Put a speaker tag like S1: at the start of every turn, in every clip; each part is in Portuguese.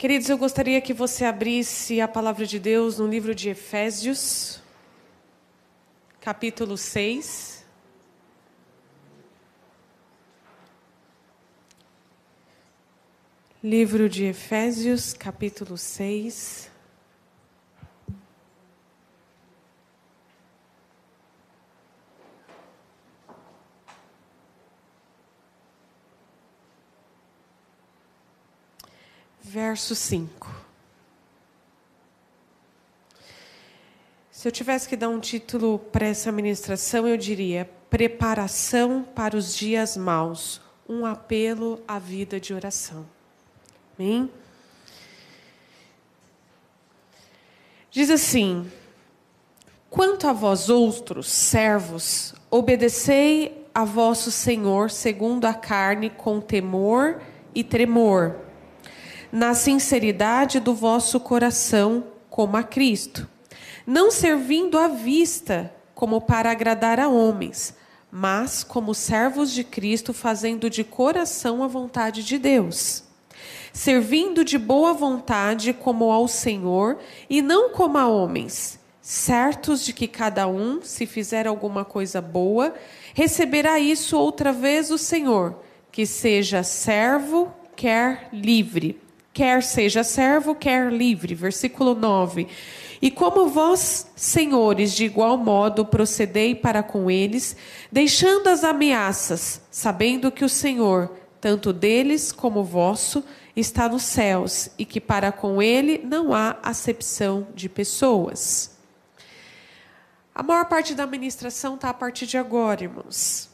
S1: Queridos, eu gostaria que você abrisse a palavra de Deus no livro de Efésios, capítulo 6. Livro de Efésios, capítulo 6. Verso 5. Se eu tivesse que dar um título para essa ministração, eu diria: Preparação para os dias maus um apelo à vida de oração. Amém? Diz assim: Quanto a vós outros, servos, obedecei a vosso Senhor segundo a carne com temor e tremor na sinceridade do vosso coração, como a Cristo, não servindo à vista, como para agradar a homens, mas como servos de Cristo, fazendo de coração a vontade de Deus. Servindo de boa vontade como ao Senhor e não como a homens, certos de que cada um, se fizer alguma coisa boa, receberá isso outra vez do Senhor, que seja servo, quer livre quer seja servo, quer livre. Versículo 9. E como vós, senhores, de igual modo procedei para com eles, deixando as ameaças, sabendo que o Senhor, tanto deles como vosso, está nos céus e que para com ele não há acepção de pessoas. A maior parte da administração está a partir de agora, irmãos.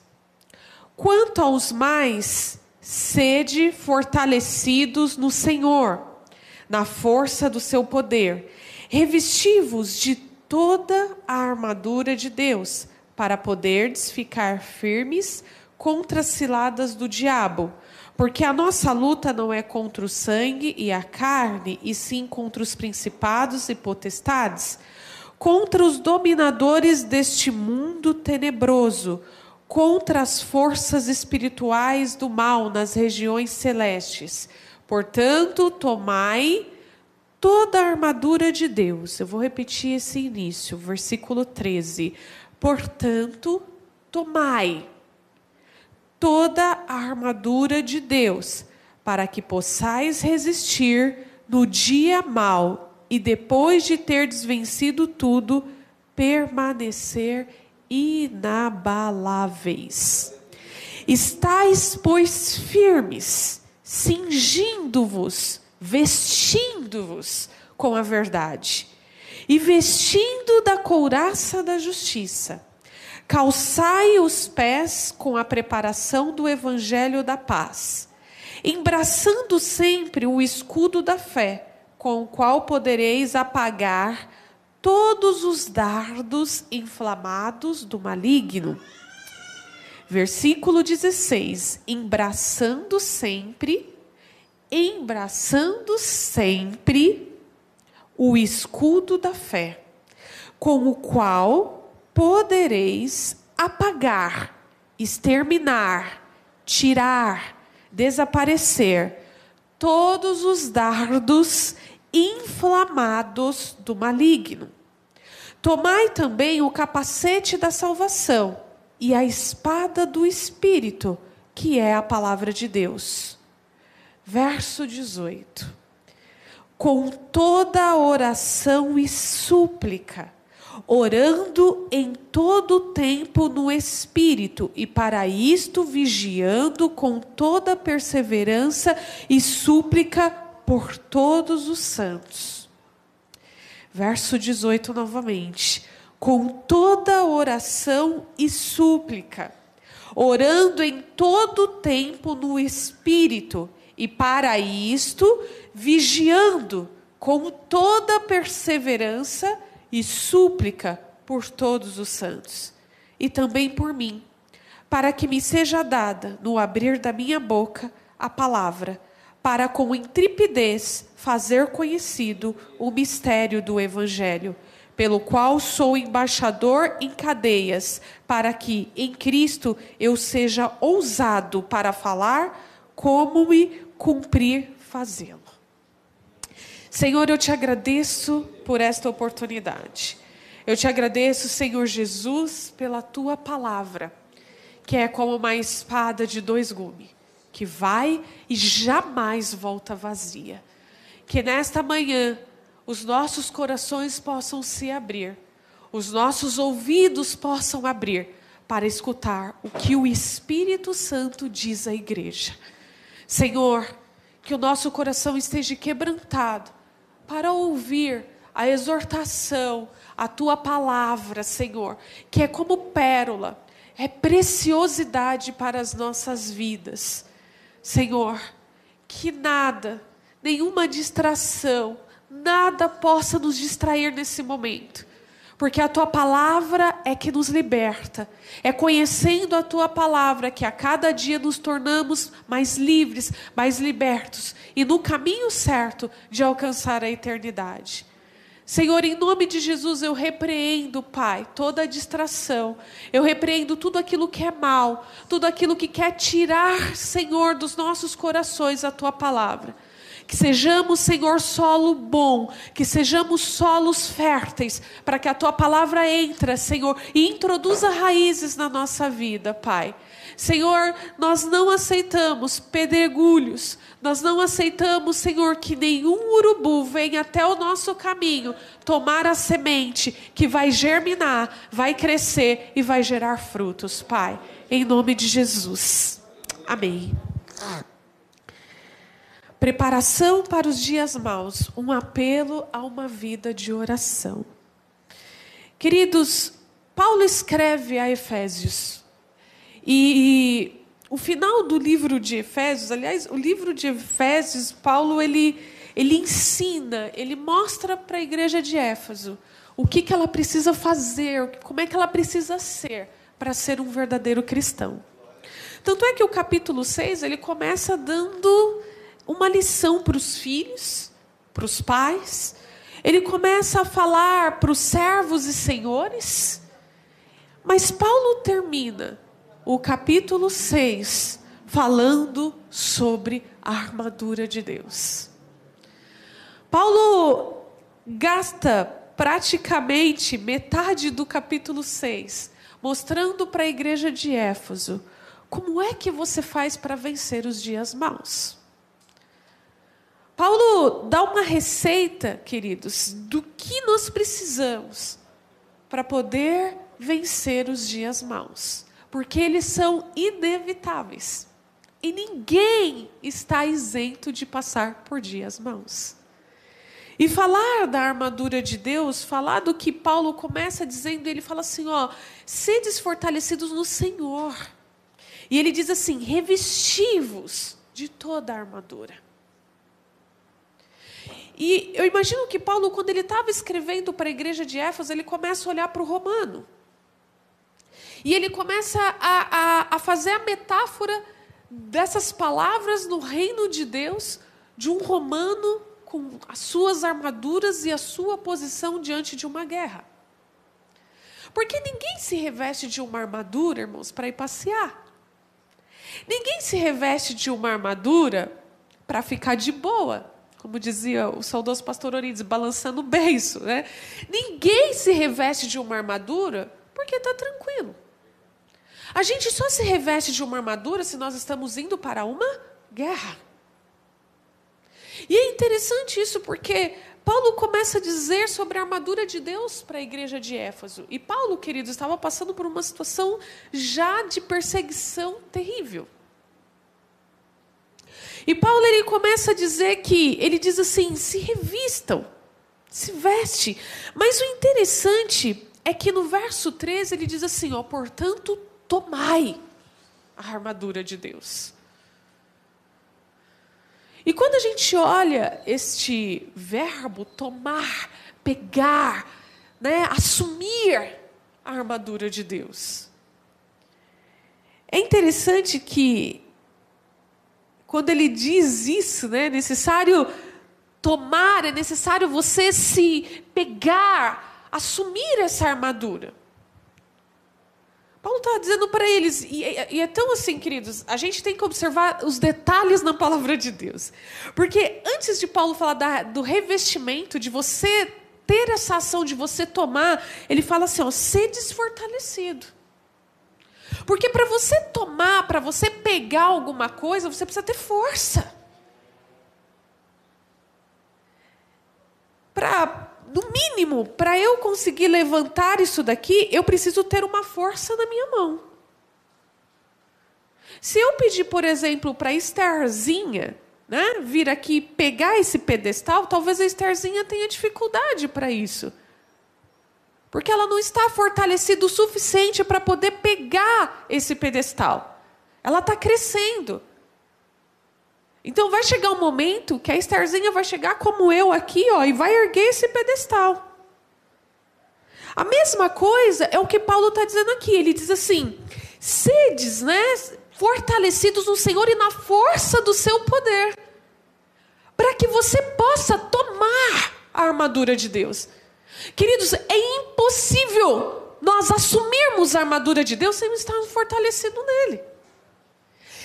S1: Quanto aos mais, Sede fortalecidos no Senhor, na força do seu poder. Revestivos de toda a armadura de Deus, para poderdes ficar firmes contra as ciladas do diabo. Porque a nossa luta não é contra o sangue e a carne, e sim contra os principados e potestades, contra os dominadores deste mundo tenebroso contra as forças espirituais do mal nas regiões celestes. Portanto, tomai toda a armadura de Deus. Eu vou repetir esse início, versículo 13. Portanto, tomai toda a armadura de Deus, para que possais resistir no dia mau e depois de ter desvencido tudo, permanecer inabaláveis. Estais, pois, firmes, cingindo-vos, vestindo-vos com a verdade, e vestindo da couraça da justiça. Calçai os pés com a preparação do evangelho da paz, embraçando sempre o escudo da fé, com o qual podereis apagar todos os dardos inflamados do maligno. Versículo 16: embraçando sempre, embraçando sempre o escudo da fé, com o qual podereis apagar, exterminar, tirar, desaparecer todos os dardos inflamados do maligno. Tomai também o capacete da salvação e a espada do Espírito, que é a palavra de Deus. Verso 18. Com toda oração e súplica, orando em todo tempo no Espírito, e para isto vigiando com toda perseverança e súplica por todos os santos Verso 18 novamente. Com toda oração e súplica, orando em todo tempo no Espírito, e para isto, vigiando com toda perseverança e súplica por todos os santos, e também por mim, para que me seja dada, no abrir da minha boca, a palavra para com intrepidez fazer conhecido o mistério do Evangelho, pelo qual sou embaixador em cadeias, para que em Cristo eu seja ousado para falar como me cumprir fazê-lo. Senhor, eu te agradeço por esta oportunidade. Eu te agradeço, Senhor Jesus, pela tua palavra, que é como uma espada de dois gumes, que vai e jamais volta vazia. Que nesta manhã os nossos corações possam se abrir, os nossos ouvidos possam abrir para escutar o que o Espírito Santo diz à igreja. Senhor, que o nosso coração esteja quebrantado para ouvir a exortação, a tua palavra, Senhor, que é como pérola, é preciosidade para as nossas vidas. Senhor, que nada, nenhuma distração, nada possa nos distrair nesse momento. Porque a tua palavra é que nos liberta. É conhecendo a tua palavra que a cada dia nos tornamos mais livres, mais libertos e no caminho certo de alcançar a eternidade. Senhor, em nome de Jesus, eu repreendo, Pai, toda a distração. Eu repreendo tudo aquilo que é mal, tudo aquilo que quer tirar, Senhor, dos nossos corações a tua palavra. Que sejamos, Senhor, solo bom, que sejamos solos férteis, para que a tua palavra entre, Senhor, e introduza raízes na nossa vida, Pai. Senhor, nós não aceitamos pedregulhos, nós não aceitamos, Senhor, que nenhum urubu venha até o nosso caminho tomar a semente que vai germinar, vai crescer e vai gerar frutos, Pai. Em nome de Jesus. Amém. Preparação para os dias maus, um apelo a uma vida de oração. Queridos, Paulo escreve a Efésios e, o final do livro de Efésios, aliás, o livro de Efésios, Paulo ele, ele ensina, ele mostra para a igreja de Éfeso o que, que ela precisa fazer, como é que ela precisa ser para ser um verdadeiro cristão. Tanto é que o capítulo 6 ele começa dando uma lição para os filhos, para os pais. Ele começa a falar para os servos e senhores. Mas Paulo termina o capítulo 6, falando sobre a armadura de Deus. Paulo gasta praticamente metade do capítulo 6 mostrando para a igreja de Éfeso como é que você faz para vencer os dias maus. Paulo dá uma receita, queridos, do que nós precisamos para poder vencer os dias maus porque eles são inevitáveis. E ninguém está isento de passar por dias maus. E falar da armadura de Deus, falar do que Paulo começa dizendo, ele fala assim: ó, sedes fortalecidos no Senhor. E ele diz assim: revestivos de toda a armadura. E eu imagino que Paulo, quando ele estava escrevendo para a igreja de Éfeso, ele começa a olhar para o romano. E ele começa a, a, a fazer a metáfora dessas palavras no reino de Deus, de um romano com as suas armaduras e a sua posição diante de uma guerra. Porque ninguém se reveste de uma armadura, irmãos, para ir passear. Ninguém se reveste de uma armadura para ficar de boa, como dizia o saudoso pastor Orides, balançando o beiço. Né? Ninguém se reveste de uma armadura porque está tranquilo. A gente só se reveste de uma armadura se nós estamos indo para uma guerra. E é interessante isso porque Paulo começa a dizer sobre a armadura de Deus para a igreja de Éfeso. E Paulo, queridos, estava passando por uma situação já de perseguição terrível. E Paulo ele começa a dizer que ele diz assim: se revistam, se veste. Mas o interessante é que no verso 13 ele diz assim: ó, portanto, tomai a armadura de Deus. E quando a gente olha este verbo tomar, pegar, né, assumir a armadura de Deus, é interessante que quando ele diz isso, né, é necessário tomar, é necessário você se pegar, assumir essa armadura. Paulo está dizendo para eles, e, e, é tão assim, queridos, a gente tem que observar os detalhes na palavra de Deus. Porque antes de Paulo falar da, do revestimento, de você ter essa ação, de você tomar, ele fala assim: ó, ser desfortalecido. Porque para você tomar, para você pegar alguma coisa, você precisa ter força. Para no mínimo, para eu conseguir levantar isso daqui, eu preciso ter uma força na minha mão. Se eu pedir, por exemplo, para a Estherzinha né, vir aqui pegar esse pedestal, talvez a Estherzinha tenha dificuldade para isso. Porque ela não está fortalecida o suficiente para poder pegar esse pedestal. Ela está crescendo. Então vai chegar um momento que a Estherzinha vai chegar como eu aqui, ó, e vai erguer esse pedestal. A mesma coisa é o que Paulo está dizendo aqui. Ele diz assim: sedes, né, fortalecidos no Senhor e na força do seu poder, para que você possa tomar a armadura de Deus. Queridos, é impossível nós assumirmos a armadura de Deus sem estar fortalecido nele.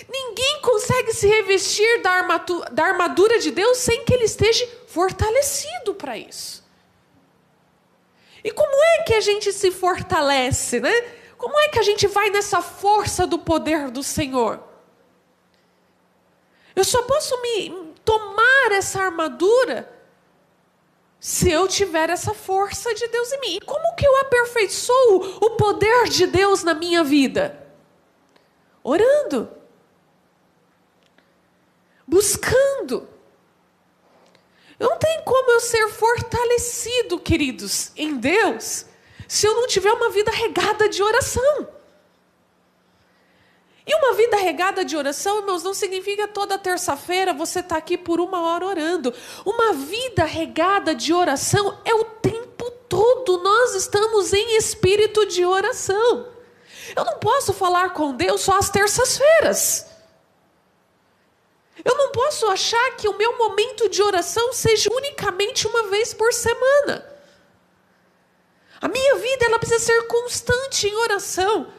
S1: Ninguém consegue se revestir da armadura, da armadura de Deus sem que ele esteja fortalecido para isso. E como é que a gente se fortalece, né? Como é que a gente vai nessa força do poder do Senhor? Eu só posso me tomar essa armadura se eu tiver essa força de Deus em mim. E como que eu aperfeiçoo o poder de Deus na minha vida? Orando buscando. Não tem como eu ser fortalecido, queridos, em Deus, se eu não tiver uma vida regada de oração. E uma vida regada de oração, irmãos, não significa toda terça-feira você estar tá aqui por uma hora orando. Uma vida regada de oração é o tempo todo. Nós estamos em espírito de oração. Eu não posso falar com Deus só às terças-feiras. Eu não posso achar que o meu momento de oração seja unicamente uma vez por semana. A minha vida ela precisa ser constante em oração.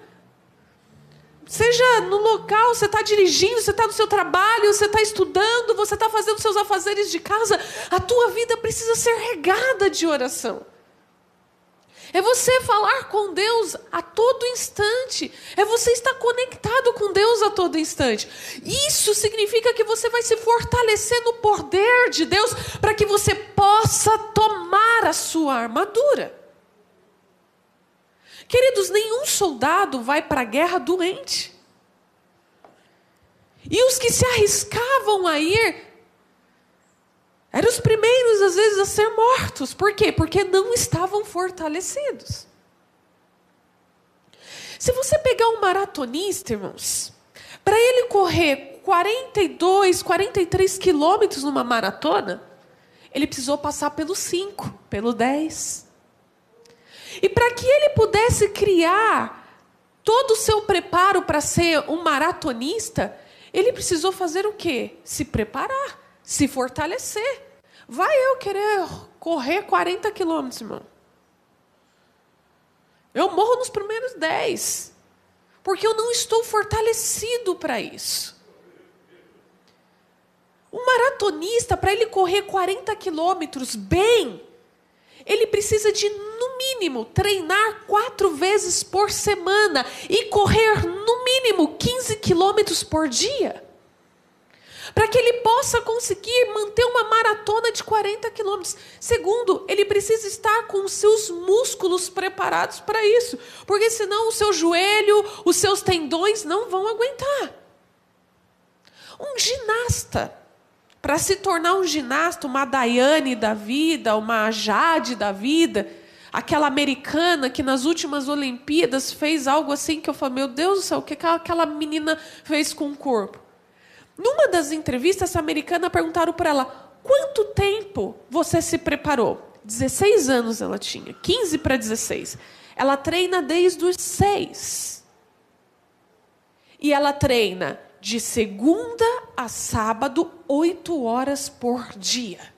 S1: Seja no local, você está dirigindo, você está no seu trabalho, você está estudando, você está fazendo seus afazeres de casa, a tua vida precisa ser regada de oração. É você falar com Deus a todo instante. É você estar conectado com Deus a todo instante. Isso significa que você vai se fortalecer no poder de Deus para que você possa tomar a sua armadura. Queridos, nenhum soldado vai para a guerra doente. E os que se arriscavam a ir eram os primeiros, às vezes, a ser mortos. Por quê? Porque não estavam fortalecidos. Se você pegar um maratonista, irmãos, para ele correr 42, 43 quilômetros numa maratona, ele precisou passar pelo 5, pelo 10. E para que ele pudesse criar todo o seu preparo para ser um maratonista, ele precisou fazer o quê? Se preparar se fortalecer. Vai eu querer correr 40 quilômetros, irmão. Eu morro nos primeiros 10. Porque eu não estou fortalecido para isso. Um maratonista, para ele correr 40 quilômetros bem, ele precisa de, no mínimo, treinar quatro vezes por semana e correr, no mínimo, 15 quilômetros por dia para que ele possa conseguir manter uma maratona de 40 quilômetros. Segundo, ele precisa estar com os seus músculos preparados para isso, porque senão o seu joelho, os seus tendões não vão aguentar. Um ginasta, para se tornar um ginasta, uma Daiane da vida, uma Jade da vida, aquela americana que nas últimas Olimpíadas fez algo assim que eu falei, meu Deus do céu, o que aquela menina fez com o corpo? Numa das entrevistas, essa americana perguntaram para ela: quanto tempo você se preparou? 16 anos ela tinha, 15 para 16. Ela treina desde os 6. E ela treina de segunda a sábado, 8 horas por dia.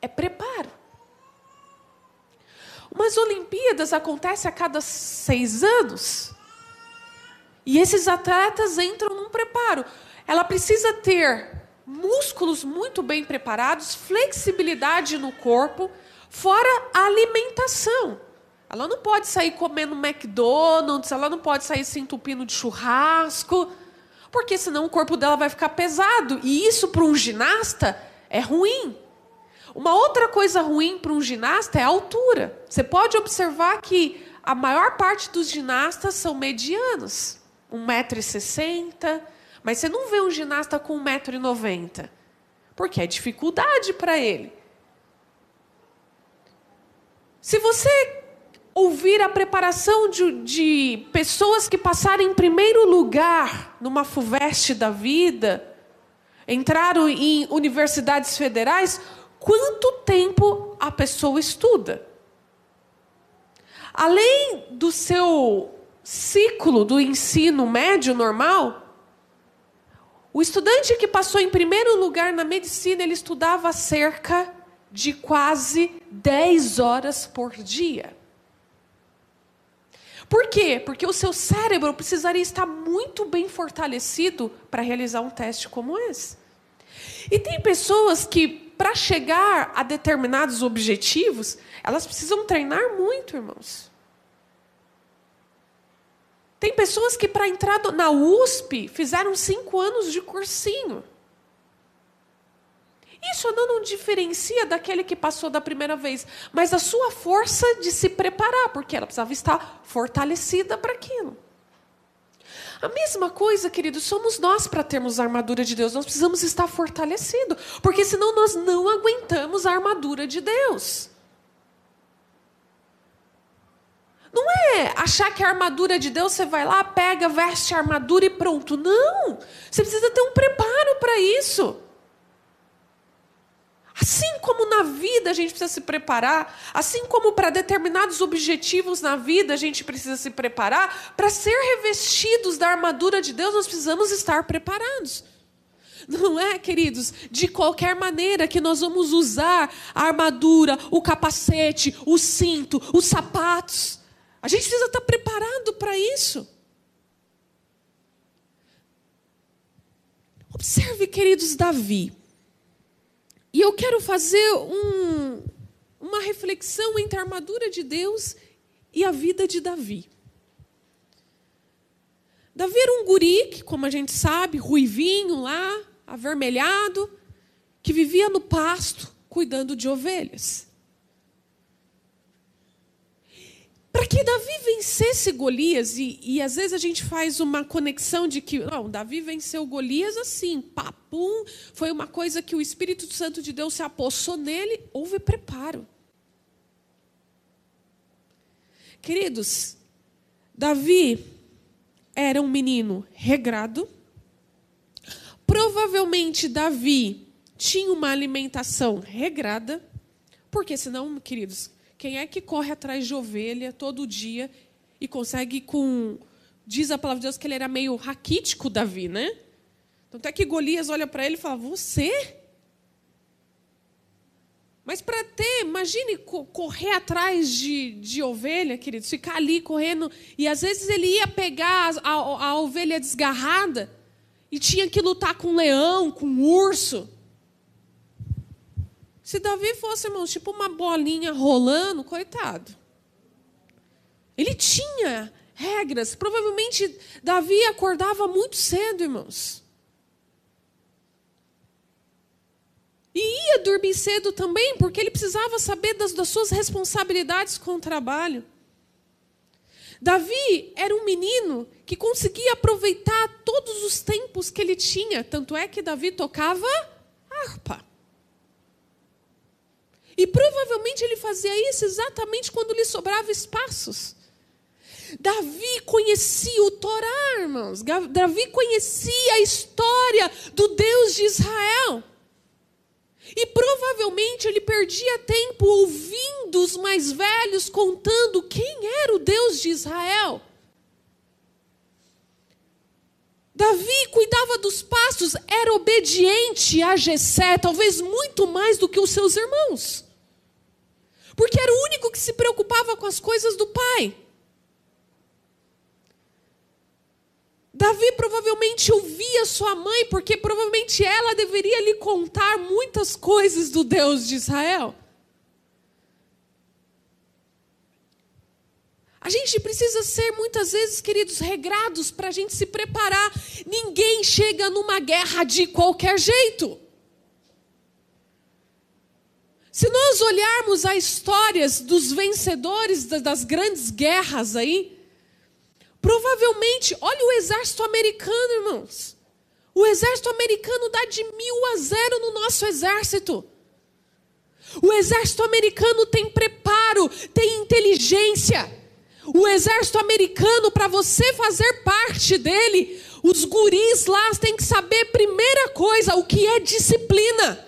S1: É preparo. Umas Olimpíadas acontecem a cada seis anos. E esses atletas entram preparo. Ela precisa ter músculos muito bem preparados, flexibilidade no corpo, fora a alimentação. Ela não pode sair comendo McDonald's, ela não pode sair se entupindo de churrasco, porque senão o corpo dela vai ficar pesado. E isso para um ginasta é ruim. Uma outra coisa ruim para um ginasta é a altura. Você pode observar que a maior parte dos ginastas são medianos, 1,60m, mas você não vê um ginasta com 1,90m, porque é dificuldade para ele. Se você ouvir a preparação de, de pessoas que passaram em primeiro lugar numa FUVEST da vida, entraram em universidades federais, quanto tempo a pessoa estuda? Além do seu ciclo do ensino médio normal, o estudante que passou em primeiro lugar na medicina, ele estudava cerca de quase 10 horas por dia. Por quê? Porque o seu cérebro precisaria estar muito bem fortalecido para realizar um teste como esse. E tem pessoas que, para chegar a determinados objetivos, elas precisam treinar muito, irmãos. Tem pessoas que, para entrar na USP, fizeram cinco anos de cursinho. Isso não, não diferencia daquele que passou da primeira vez, mas a sua força de se preparar, porque ela precisava estar fortalecida para aquilo. A mesma coisa, queridos, somos nós para termos a armadura de Deus. Nós precisamos estar fortalecidos, porque senão nós não aguentamos a armadura de Deus. Não é achar que a armadura de Deus você vai lá, pega, veste a armadura e pronto. Não! Você precisa ter um preparo para isso. Assim como na vida a gente precisa se preparar, assim como para determinados objetivos na vida a gente precisa se preparar, para ser revestidos da armadura de Deus, nós precisamos estar preparados. Não é, queridos, de qualquer maneira que nós vamos usar a armadura, o capacete, o cinto, os sapatos. A gente precisa estar preparado para isso. Observe, queridos, Davi. E eu quero fazer um, uma reflexão entre a armadura de Deus e a vida de Davi. Davi era um guri, que, como a gente sabe, ruivinho lá, avermelhado, que vivia no pasto cuidando de ovelhas. Para que Davi vencesse Golias, e, e, às vezes a gente faz uma conexão de que, não, Davi venceu Golias assim, papum, foi uma coisa que o Espírito Santo de Deus se apossou nele, houve preparo. Queridos, Davi era um menino regrado, provavelmente Davi tinha uma alimentação regrada, porque senão, queridos, quem é que corre atrás de ovelha todo dia e consegue com. Diz a palavra de Deus que ele era meio raquítico, Davi, né? Então até que Golias olha para ele e fala: Você? Mas para ter, imagine correr atrás de, de ovelha, queridos, ficar ali correndo. E às vezes ele ia pegar a, a, a ovelha desgarrada e tinha que lutar com um leão, com um urso. Se Davi fosse, irmãos, tipo uma bolinha rolando, coitado. Ele tinha regras. Provavelmente Davi acordava muito cedo, irmãos. E ia dormir cedo também, porque ele precisava saber das, das suas responsabilidades com o trabalho. Davi era um menino que conseguia aproveitar todos os tempos que ele tinha. Tanto é que Davi tocava harpa. E provavelmente ele fazia isso exatamente quando lhe sobrava espaços. Davi conhecia o Torá, irmãos. Davi conhecia a história do Deus de Israel. E provavelmente ele perdia tempo ouvindo os mais velhos contando quem era o Deus de Israel. Davi cuidava dos pastos, era obediente a Jessé, talvez muito mais do que os seus irmãos. Porque era o único que se preocupava com as coisas do pai. Davi provavelmente ouvia sua mãe, porque provavelmente ela deveria lhe contar muitas coisas do Deus de Israel. A gente precisa ser muitas vezes, queridos, regrados para a gente se preparar. Ninguém chega numa guerra de qualquer jeito. Se nós olharmos as histórias dos vencedores das grandes guerras aí, provavelmente, olha o exército americano, irmãos. O exército americano dá de mil a zero no nosso exército. O exército americano tem preparo, tem inteligência. O exército americano, para você fazer parte dele, os guris lá têm que saber, primeira coisa, o que é disciplina.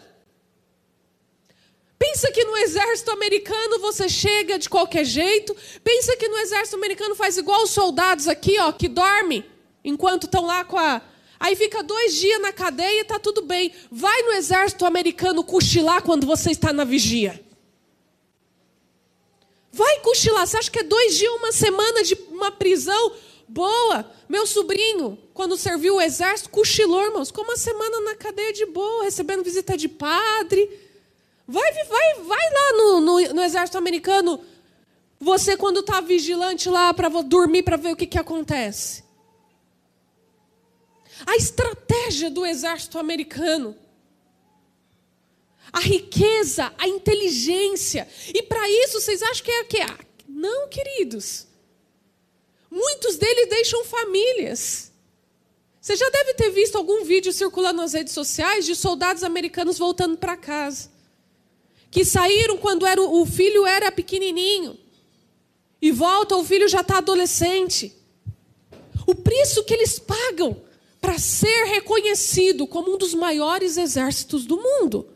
S1: Pensa que no exército americano você chega de qualquer jeito. Pensa que no exército americano faz igual os soldados aqui, ó, que dorme enquanto estão lá com a. Aí fica dois dias na cadeia e tá tudo bem. Vai no exército americano cochilar quando você está na vigia. Vai cochilar. Você acha que é dois dias, uma semana de uma prisão? Boa. Meu sobrinho, quando serviu o exército, cochilou, irmãos. Ficou uma semana na cadeia de boa, recebendo visita de padre Vai, vai, vai lá no, no, no exército americano. Você, quando está vigilante lá para dormir, para ver o que, que acontece. A estratégia do exército americano. A riqueza, a inteligência. E para isso, vocês acham que é o quê? Ah, não, queridos. Muitos deles deixam famílias. Você já deve ter visto algum vídeo circulando nas redes sociais de soldados americanos voltando para casa que saíram quando era, o filho era pequenininho e volta, o filho já está adolescente. O preço que eles pagam para ser reconhecido como um dos maiores exércitos do mundo.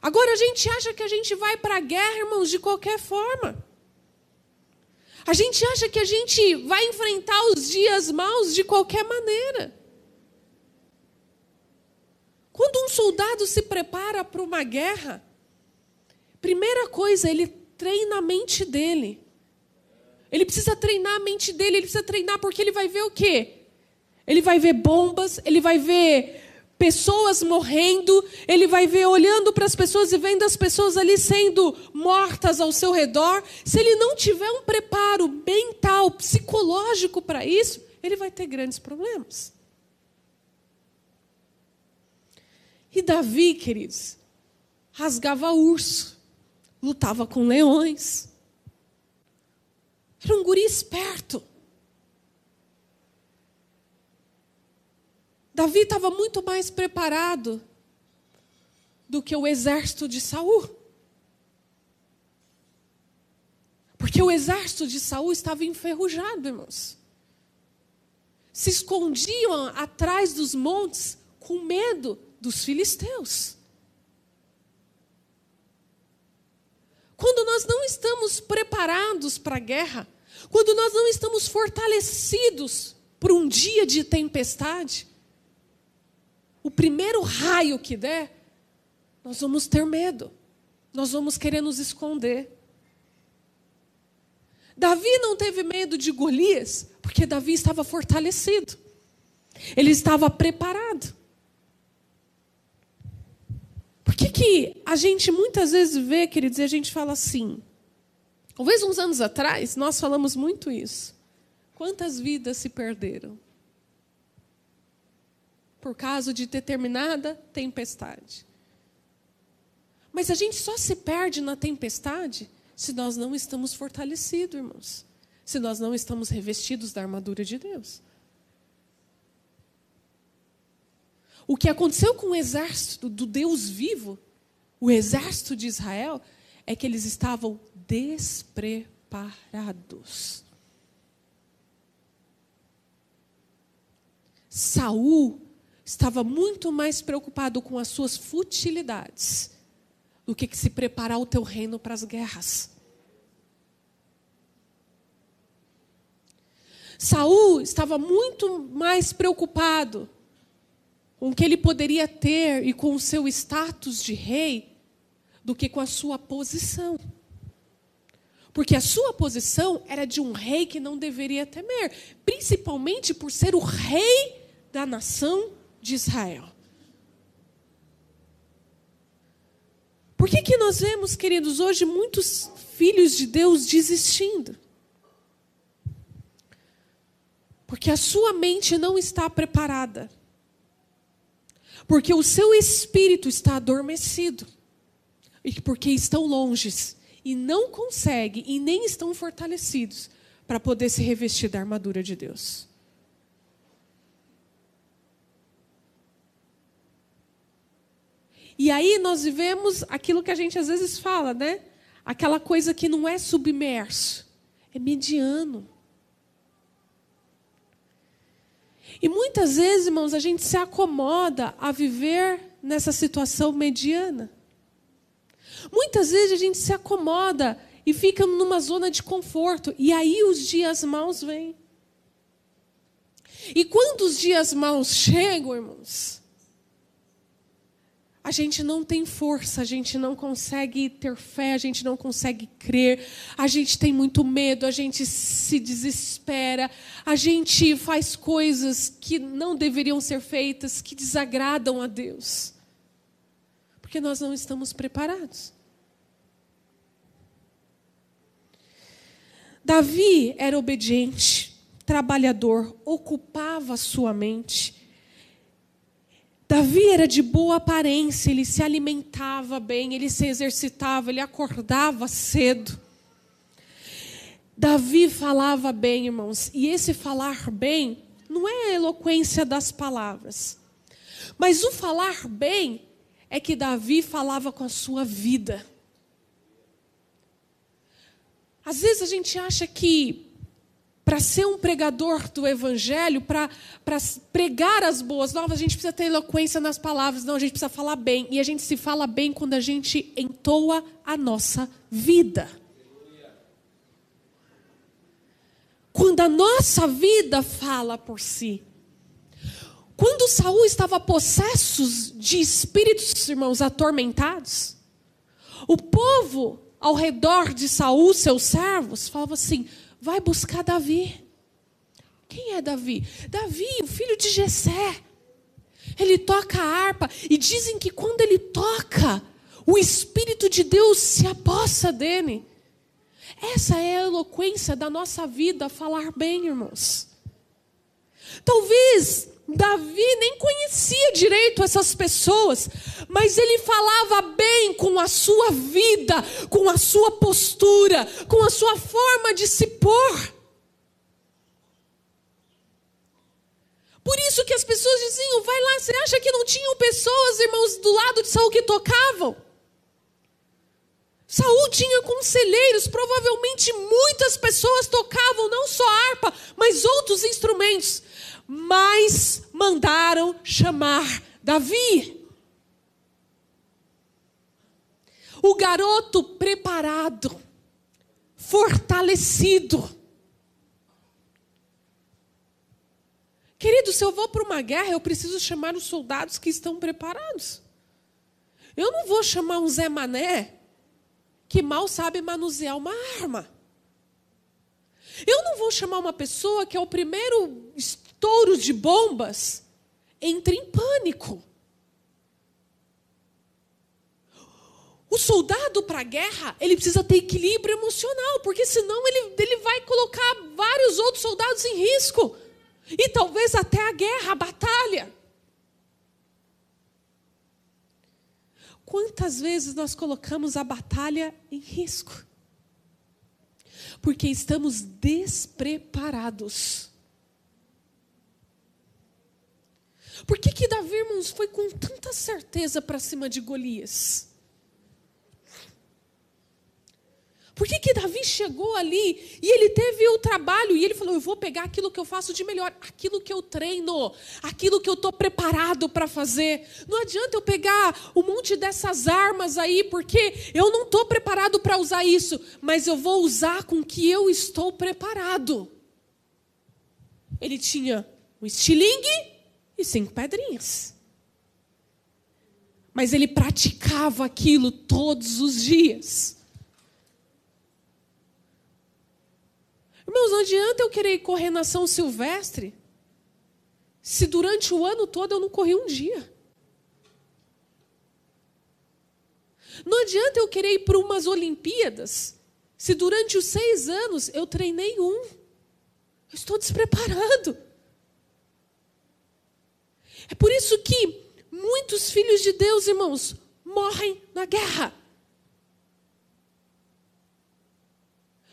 S1: Agora a gente acha que a gente vai para a guerra, irmãos, de qualquer forma. A gente acha que a gente vai enfrentar os dias maus de qualquer maneira. Quando um soldado se prepara para uma guerra, primeira coisa, ele treina a mente dele. Ele precisa treinar a mente dele, ele precisa treinar porque ele vai ver o quê? Ele vai ver bombas, ele vai ver pessoas morrendo, ele vai ver olhando para as pessoas e vendo as pessoas ali sendo mortas ao seu redor. Se ele não tiver um preparo mental, psicológico para isso, ele vai ter grandes problemas. E Davi, queridos, rasgava urso, lutava com leões. Era um guri esperto. Davi estava muito mais preparado do que o exército de Saul. Porque o exército de Saul estava enferrujado, irmãos. Se escondiam atrás dos montes com medo dos filisteus. Quando nós não estamos preparados para a guerra, quando nós não estamos fortalecidos para um dia de tempestade, o primeiro raio que der, nós vamos ter medo, nós vamos querer nos esconder. Davi não teve medo de Golias, porque Davi estava fortalecido, ele estava preparado. Por que, a gente muitas vezes vê, queridos, e a gente fala assim? Talvez uns anos atrás, nós falamos muito isso. Quantas vidas se perderam? Por causa de determinada tempestade. Mas a gente só se perde na tempestade se nós não estamos fortalecidos, irmãos. Se nós não estamos revestidos da armadura de Deus. O que aconteceu com o exército do Deus vivo, o exército de Israel, é que eles estavam despreparados. Saul estava muito mais preocupado com as suas futilidades do que se preparar o teu reino para as guerras. Saul estava muito mais preocupado com o que ele poderia ter e com o seu status de rei, do que com a sua posição. Porque a sua posição era de um rei que não deveria temer, principalmente por ser o rei da nação de Israel. Por que, que nós vemos, queridos, hoje muitos filhos de Deus desistindo? Porque a sua mente não está preparada. Porque o seu espírito está adormecido. E porque estão longes e não conseguem e nem estão fortalecidos para poder se revestir da armadura de Deus. E aí nós vivemos aquilo que a gente às vezes fala, né? Aquela coisa que não é submerso, é mediano. E muitas vezes, irmãos, a gente se acomoda a viver nessa situação mediana. Muitas vezes a gente se acomoda e fica numa zona de conforto, e aí os dias maus vêm. E quando os dias maus chegam, irmãos, a gente não tem força, a gente não consegue ter fé, a gente não consegue crer, a gente tem muito medo, a gente se desespera, a gente faz coisas que não deveriam ser feitas, que desagradam a Deus, porque nós não estamos preparados. Davi era obediente, trabalhador, ocupava sua mente Davi era de boa aparência, ele se alimentava bem, ele se exercitava, ele acordava cedo. Davi falava bem, irmãos, e esse falar bem não é a eloquência das palavras, mas o falar bem é que Davi falava com a sua vida. Às vezes a gente acha que para ser um pregador do evangelho, para pregar as boas novas, a gente precisa ter eloquência nas palavras, não, a gente precisa falar bem. E a gente se fala bem quando a gente entoa a nossa vida. Quando a nossa vida fala por si. Quando Saul estava possesso de espíritos, irmãos, atormentados, o povo ao redor de Saul, seus servos, falava assim: vai buscar Davi. Quem é Davi? Davi, o filho de Jessé. Ele toca a harpa e dizem que quando ele toca, o espírito de Deus se apossa dele. Essa é a eloquência da nossa vida, falar bem, irmãos. Talvez Davi nem conhecia direito essas pessoas, mas ele falava bem com a sua vida, com a sua postura, com a sua forma de se pôr. Por isso que as pessoas diziam: vai lá, você acha que não tinham pessoas, irmãos, do lado de Saul que tocavam? Saul tinha conselheiros, provavelmente muitas pessoas tocavam não só harpa, mas outros instrumentos mas mandaram chamar Davi. O garoto preparado, fortalecido. Querido, se eu vou para uma guerra, eu preciso chamar os soldados que estão preparados. Eu não vou chamar um Zé Mané que mal sabe manusear uma arma. Eu não vou chamar uma pessoa que é o primeiro touros de bombas, entra em pânico. O soldado para a guerra, ele precisa ter equilíbrio emocional, porque senão ele, ele vai colocar vários outros soldados em risco. E talvez até a guerra, a batalha. Quantas vezes nós colocamos a batalha em risco? Porque estamos despreparados. Por que, que Davi, irmãos, foi com tanta certeza para cima de Golias? Por que, que Davi chegou ali e ele teve o trabalho e ele falou: Eu vou pegar aquilo que eu faço de melhor, aquilo que eu treino, aquilo que eu estou preparado para fazer. Não adianta eu pegar um monte dessas armas aí, porque eu não estou preparado para usar isso, mas eu vou usar com que eu estou preparado. Ele tinha o estilingue e cinco pedrinhas. mas ele praticava aquilo todos os dias. Irmãos, não adianta eu querer correr na São Silvestre se durante o ano todo eu não corri um dia. Não adianta eu querer ir para umas Olimpíadas se durante os seis anos eu treinei um. Eu estou despreparado. É por isso que muitos filhos de Deus, irmãos, morrem na guerra.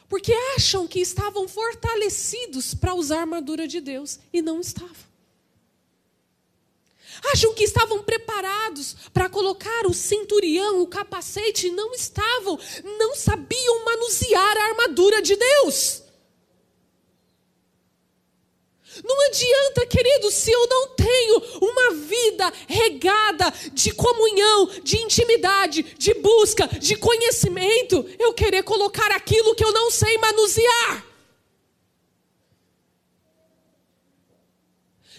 S1: Porque acham que estavam fortalecidos para usar a armadura de Deus e não estavam. Acham que estavam preparados para colocar o cinturião, o capacete, e não estavam, não sabiam manusear a armadura de Deus. Não adianta, querido, se eu não tenho uma vida regada de comunhão, de intimidade, de busca, de conhecimento, eu querer colocar aquilo que eu não sei manusear.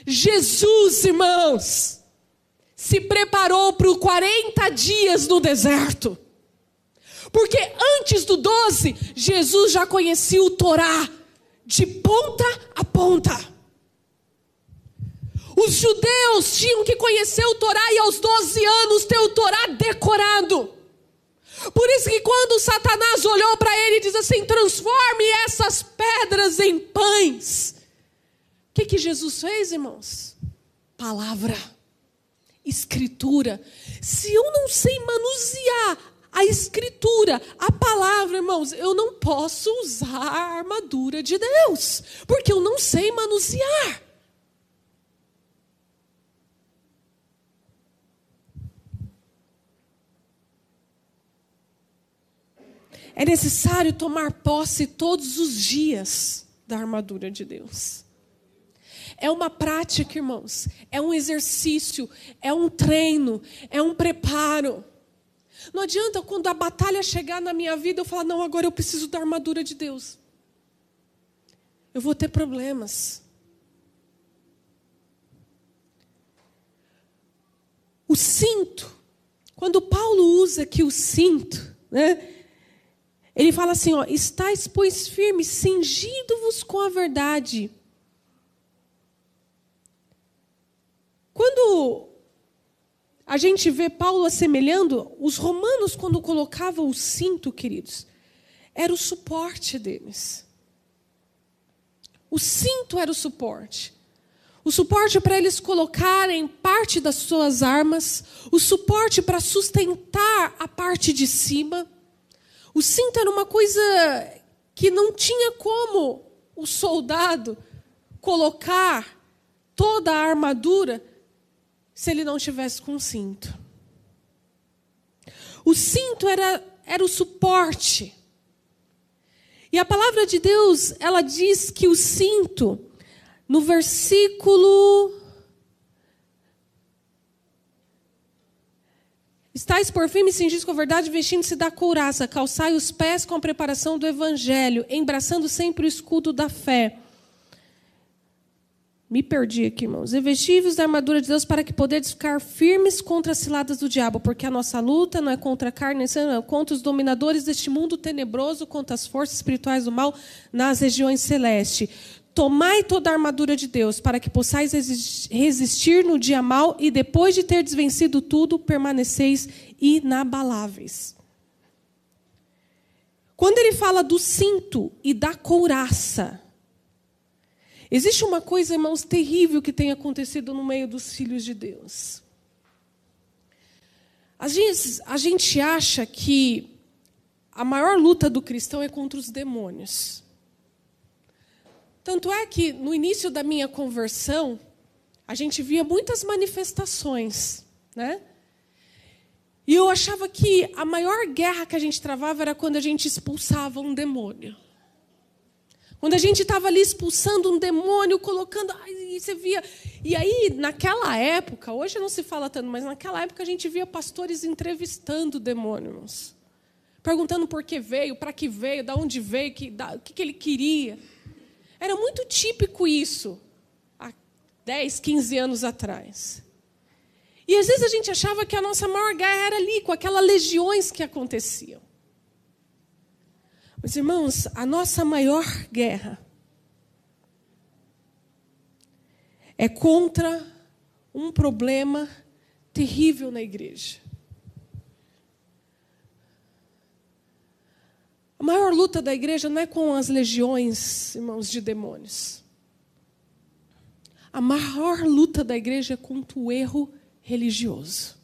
S1: Jesus, irmãos, se preparou para os 40 dias no deserto. Porque antes do 12, Jesus já conhecia o Torá de ponta a ponta. Os judeus tinham que conhecer o Torá e aos 12 anos ter o Torá decorado. Por isso que quando Satanás olhou para ele e diz assim: transforme essas pedras em pães. O que, que Jesus fez, irmãos? Palavra, escritura. Se eu não sei manusear a escritura, a palavra, irmãos, eu não posso usar a armadura de Deus, porque eu não sei manusear. É necessário tomar posse todos os dias da armadura de Deus. É uma prática, irmãos, é um exercício, é um treino, é um preparo. Não adianta quando a batalha chegar na minha vida eu falar, não, agora eu preciso da armadura de Deus. Eu vou ter problemas. O cinto, quando Paulo usa aqui o cinto, né? Ele fala assim, ó, estáis, pois, firmes, cingindo-vos com a verdade. Quando a gente vê Paulo assemelhando, os romanos, quando colocavam o cinto, queridos, era o suporte deles. O cinto era o suporte. O suporte para eles colocarem parte das suas armas, o suporte para sustentar a parte de cima. O cinto era uma coisa que não tinha como o soldado colocar toda a armadura se ele não tivesse com cinto. O cinto era, era o suporte. E a palavra de Deus, ela diz que o cinto, no versículo Estais por fim, me cingis com a verdade, vestindo-se da couraça, calçai os pés com a preparação do evangelho, embraçando sempre o escudo da fé. Me perdi aqui, irmãos. Revestivos da armadura de Deus para que poderes ficar firmes contra as ciladas do diabo, porque a nossa luta não é contra a carne, é contra os dominadores deste mundo tenebroso, contra as forças espirituais do mal nas regiões celestes. Tomai toda a armadura de Deus, para que possais resistir no dia mal e depois de ter desvencido tudo, permaneceis inabaláveis. Quando ele fala do cinto e da couraça, existe uma coisa, irmãos, terrível que tem acontecido no meio dos filhos de Deus. Às vezes, a gente acha que a maior luta do cristão é contra os demônios. Tanto é que no início da minha conversão, a gente via muitas manifestações, né? E eu achava que a maior guerra que a gente travava era quando a gente expulsava um demônio. Quando a gente estava ali expulsando um demônio, colocando. E você via. E aí, naquela época, hoje não se fala tanto, mas naquela época a gente via pastores entrevistando demônios. Perguntando por que veio, para que veio, da onde veio, que, da, o que, que ele queria. Era muito típico isso há 10, 15 anos atrás. E às vezes a gente achava que a nossa maior guerra era ali, com aquelas legiões que aconteciam. Mas, irmãos, a nossa maior guerra é contra um problema terrível na igreja. Maior luta da igreja não é com as legiões, irmãos, de demônios. A maior luta da igreja é contra o erro religioso.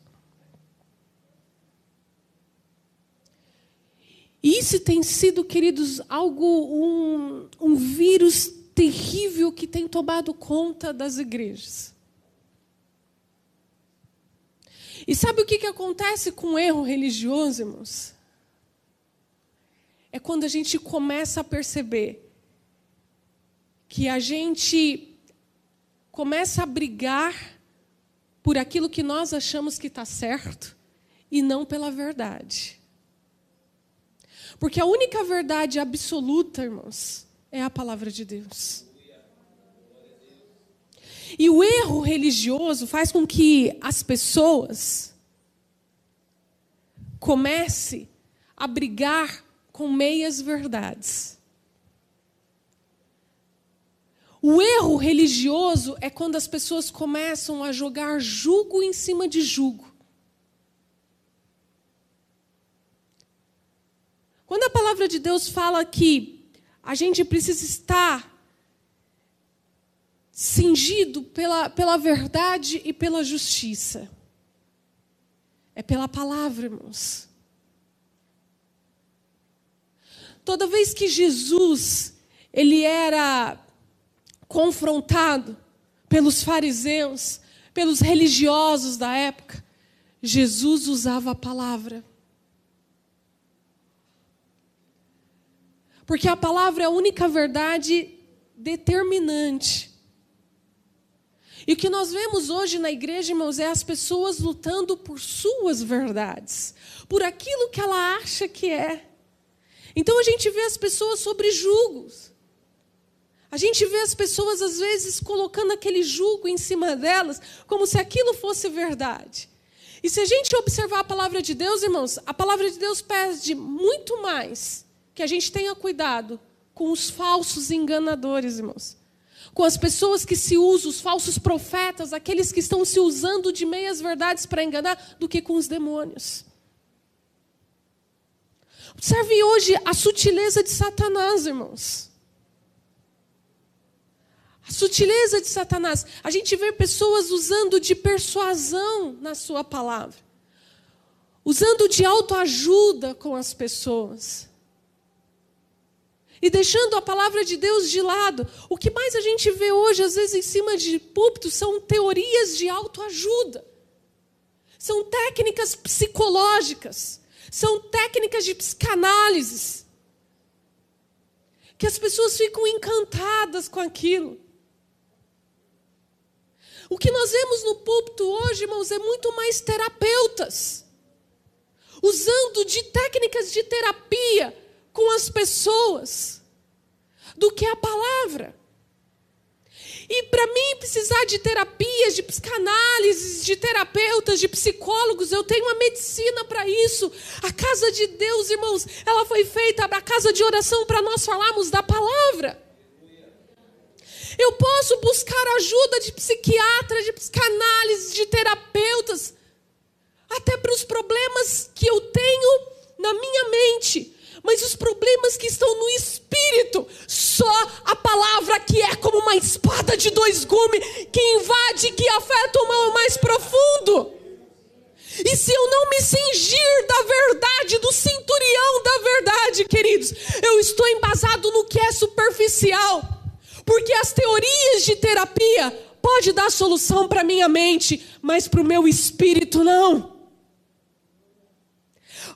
S1: E isso tem sido, queridos, algo, um, um vírus terrível que tem tomado conta das igrejas. E sabe o que, que acontece com o erro religioso, irmãos? É quando a gente começa a perceber que a gente começa a brigar por aquilo que nós achamos que está certo e não pela verdade. Porque a única verdade absoluta, irmãos, é a palavra de Deus. E o erro religioso faz com que as pessoas comecem a brigar com meias verdades. O erro religioso é quando as pessoas começam a jogar jugo em cima de jugo. Quando a palavra de Deus fala que a gente precisa estar cingido pela, pela verdade e pela justiça, é pela palavra, irmãos. Toda vez que Jesus ele era confrontado pelos fariseus, pelos religiosos da época, Jesus usava a palavra. Porque a palavra é a única verdade determinante. E o que nós vemos hoje na igreja, irmãos, é as pessoas lutando por suas verdades, por aquilo que ela acha que é. Então a gente vê as pessoas sobre julgos. A gente vê as pessoas, às vezes, colocando aquele jugo em cima delas, como se aquilo fosse verdade. E se a gente observar a palavra de Deus, irmãos, a palavra de Deus pede muito mais que a gente tenha cuidado com os falsos enganadores, irmãos. Com as pessoas que se usam, os falsos profetas, aqueles que estão se usando de meias verdades para enganar, do que com os demônios. Observe hoje a sutileza de Satanás, irmãos. A sutileza de Satanás. A gente vê pessoas usando de persuasão na sua palavra, usando de autoajuda com as pessoas. E deixando a palavra de Deus de lado. O que mais a gente vê hoje, às vezes, em cima de púlpito, são teorias de autoajuda. São técnicas psicológicas. São técnicas de psicanálise. Que as pessoas ficam encantadas com aquilo. O que nós vemos no púlpito hoje, irmãos, é muito mais terapeutas, usando de técnicas de terapia com as pessoas, do que a palavra. E para mim precisar de terapias, de psicanálises, de terapeutas, de psicólogos, eu tenho uma medicina para isso. A casa de Deus, irmãos, ela foi feita a casa de oração para nós falarmos da palavra. Eu posso buscar ajuda de psiquiatra, de psicanálise, de terapeutas, até para os problemas dar solução para minha mente, mas para o meu espírito não.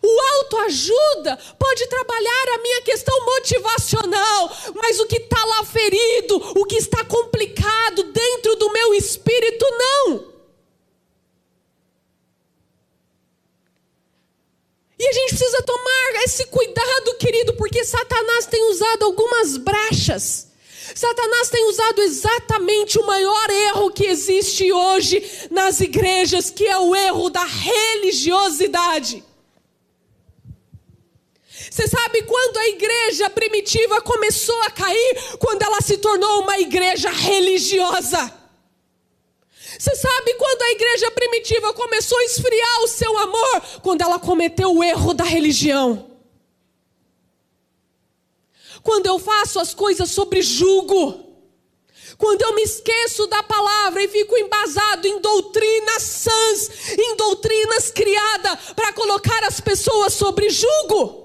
S1: O autoajuda pode trabalhar a minha questão motivacional, mas o que está lá ferido, o que está complicado dentro do meu espírito, não. E a gente precisa tomar esse cuidado, querido, porque Satanás tem usado algumas brechas Satanás tem usado exatamente o maior erro que existe hoje nas igrejas, que é o erro da religiosidade. Você sabe quando a igreja primitiva começou a cair? Quando ela se tornou uma igreja religiosa. Você sabe quando a igreja primitiva começou a esfriar o seu amor? Quando ela cometeu o erro da religião. Quando eu faço as coisas sobre julgo. Quando eu me esqueço da palavra e fico embasado em doutrinas sãs, em doutrinas criadas para colocar as pessoas sobre julgo.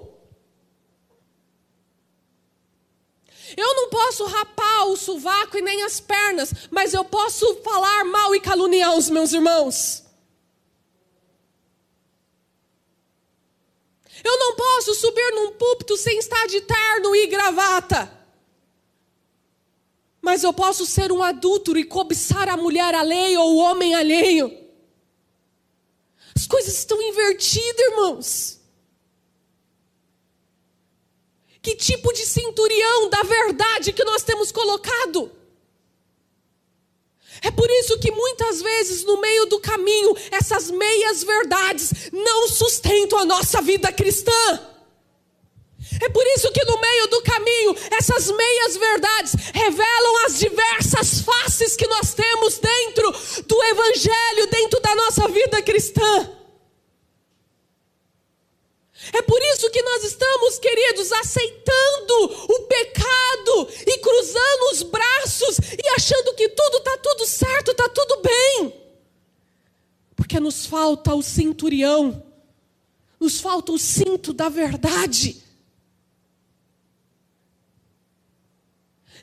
S1: Eu não posso rapar o sovaco e nem as pernas, mas eu posso falar mal e caluniar os meus irmãos. Eu não posso subir num púlpito sem estar de terno e gravata. Mas eu posso ser um adúltero e cobiçar a mulher alheia ou o homem alheio. As coisas estão invertidas, irmãos. Que tipo de centurião da verdade que nós temos colocado? É por isso que muitas vezes no meio do caminho essas meias verdades não sustentam a nossa vida cristã. É por isso que no meio do caminho essas meias verdades revelam as diversas faces que nós temos dentro do evangelho, dentro da nossa vida cristã. É por isso que nós estamos, queridos, aceitando o pecado e cruzando os braços e achando que tudo está tudo certo, está tudo bem. Porque nos falta o cinturão, nos falta o cinto da verdade.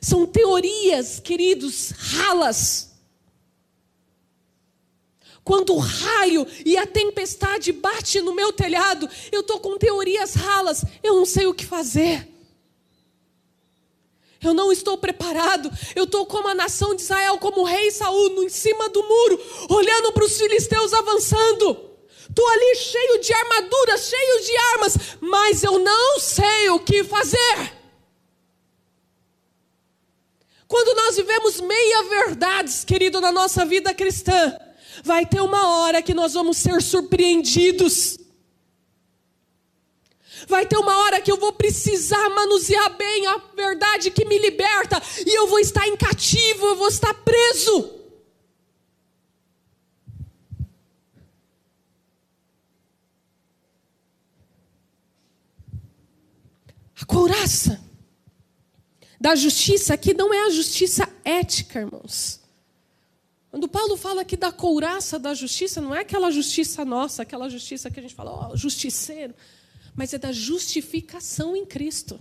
S1: São teorias, queridos, ralas quando o raio e a tempestade bate no meu telhado, eu estou com teorias ralas, eu não sei o que fazer. Eu não estou preparado. Eu estou como a nação de Israel, como o rei Saul, em cima do muro, olhando para os filisteus avançando. Estou ali cheio de armaduras, cheio de armas, mas eu não sei o que fazer. Quando nós vivemos meia-verdades, querido, na nossa vida cristã, vai ter uma hora que nós vamos ser surpreendidos. Vai ter uma hora que eu vou precisar manusear bem a verdade que me liberta, e eu vou estar em cativo, eu vou estar preso. A couraça da justiça aqui não é a justiça ética, irmãos. Quando Paulo fala aqui da couraça da justiça, não é aquela justiça nossa, aquela justiça que a gente fala, ó, oh, justiceiro, mas é da justificação em Cristo.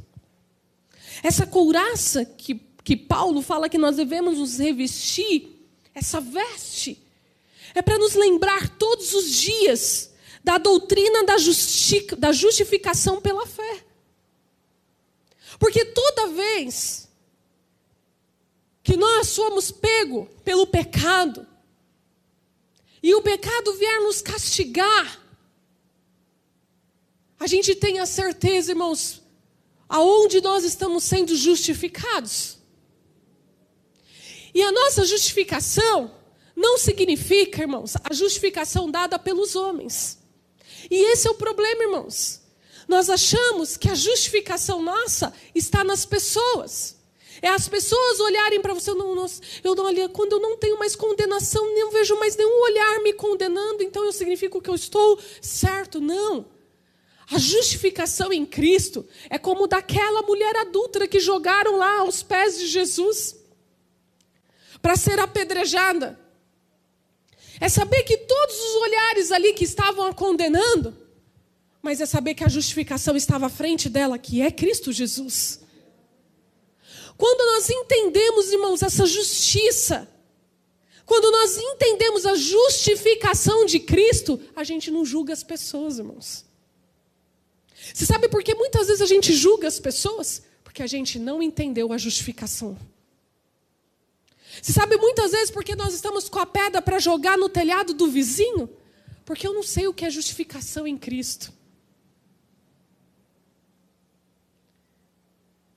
S1: Essa couraça que, que Paulo fala que nós devemos nos revestir, essa veste, é para nos lembrar todos os dias da doutrina da, justi da justificação pela fé. Porque toda vez que nós somos pego pelo pecado e o pecado vier nos castigar, a gente tem a certeza, irmãos, aonde nós estamos sendo justificados. E a nossa justificação não significa, irmãos, a justificação dada pelos homens. E esse é o problema, irmãos. Nós achamos que a justificação nossa está nas pessoas. É as pessoas olharem para você, não, não, eu não, olha, quando eu não tenho mais condenação, não vejo mais nenhum olhar me condenando, então eu significo que eu estou certo. Não. A justificação em Cristo é como daquela mulher adúltera que jogaram lá aos pés de Jesus para ser apedrejada. É saber que todos os olhares ali que estavam a condenando, mas é saber que a justificação estava à frente dela, que é Cristo Jesus. Quando nós entendemos, irmãos, essa justiça, quando nós entendemos a justificação de Cristo, a gente não julga as pessoas, irmãos. Você sabe por que muitas vezes a gente julga as pessoas? Porque a gente não entendeu a justificação. Você sabe muitas vezes porque nós estamos com a pedra para jogar no telhado do vizinho? Porque eu não sei o que é justificação em Cristo.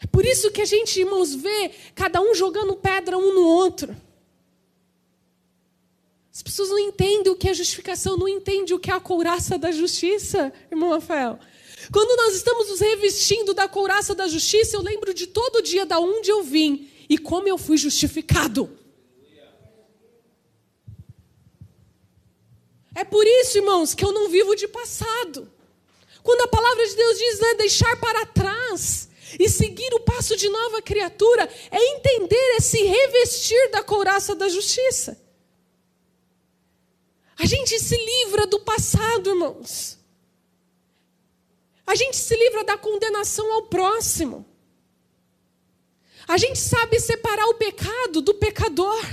S1: É por isso que a gente, irmãos, vê cada um jogando pedra um no outro. As pessoas não entendem o que é justificação, não entendem o que é a couraça da justiça, irmão Rafael. Quando nós estamos nos revestindo da couraça da justiça, eu lembro de todo dia da onde eu vim e como eu fui justificado. É por isso, irmãos, que eu não vivo de passado. Quando a palavra de Deus diz né, deixar para trás e seguir o passo de nova criatura, é entender, é se revestir da couraça da justiça. A gente se livra do passado, irmãos. A gente se livra da condenação ao próximo. A gente sabe separar o pecado do pecador.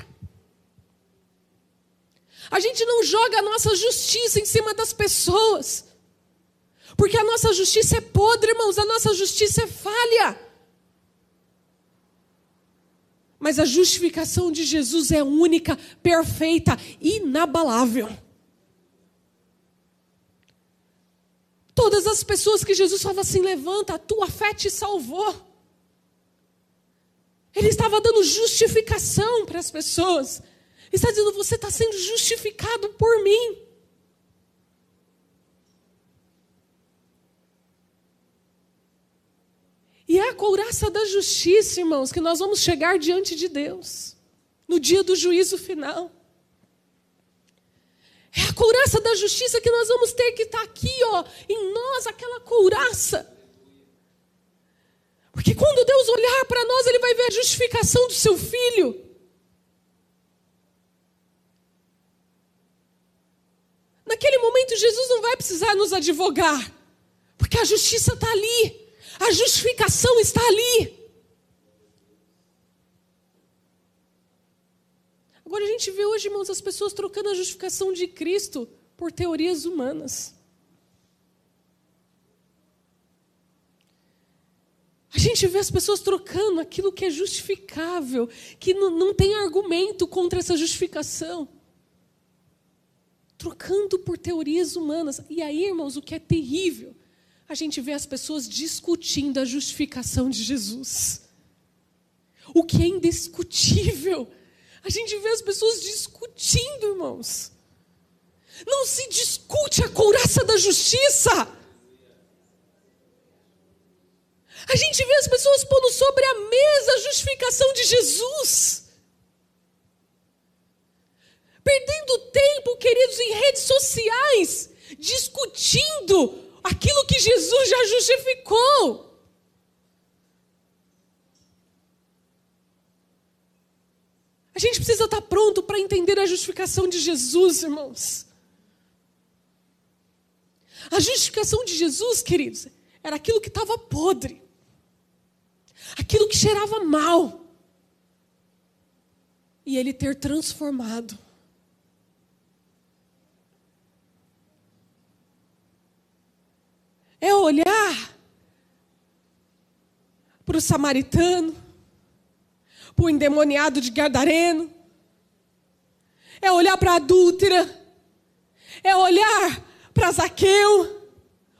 S1: A gente não joga a nossa justiça em cima das pessoas. Porque a nossa justiça é podre, irmãos, a nossa justiça é falha. Mas a justificação de Jesus é única, perfeita, inabalável. Todas as pessoas que Jesus falava assim: levanta, a tua fé te salvou. Ele estava dando justificação para as pessoas. Ele está dizendo: você está sendo justificado por mim. E é a couraça da justiça, irmãos, que nós vamos chegar diante de Deus, no dia do juízo final. É a couraça da justiça que nós vamos ter que estar aqui, ó, em nós, aquela couraça. Porque quando Deus olhar para nós, Ele vai ver a justificação do seu filho. Naquele momento, Jesus não vai precisar nos advogar, porque a justiça está ali, a justificação está ali. Agora a gente vê hoje, irmãos, as pessoas trocando a justificação de Cristo por teorias humanas. A gente vê as pessoas trocando aquilo que é justificável, que não, não tem argumento contra essa justificação. Trocando por teorias humanas. E aí, irmãos, o que é terrível, a gente vê as pessoas discutindo a justificação de Jesus. O que é indiscutível a gente vê as pessoas discutindo, irmãos. Não se discute a couraça da justiça. A gente vê as pessoas pondo sobre a mesa a justificação de Jesus. Perdendo tempo, queridos, em redes sociais, discutindo aquilo que Jesus já justificou. A gente precisa estar pronto para entender a justificação de Jesus, irmãos. A justificação de Jesus, queridos, era aquilo que estava podre, aquilo que cheirava mal, e Ele ter transformado. É olhar para o samaritano, para o endemoniado de Gadareno, é olhar para a adúltera, é olhar para Zaqueu,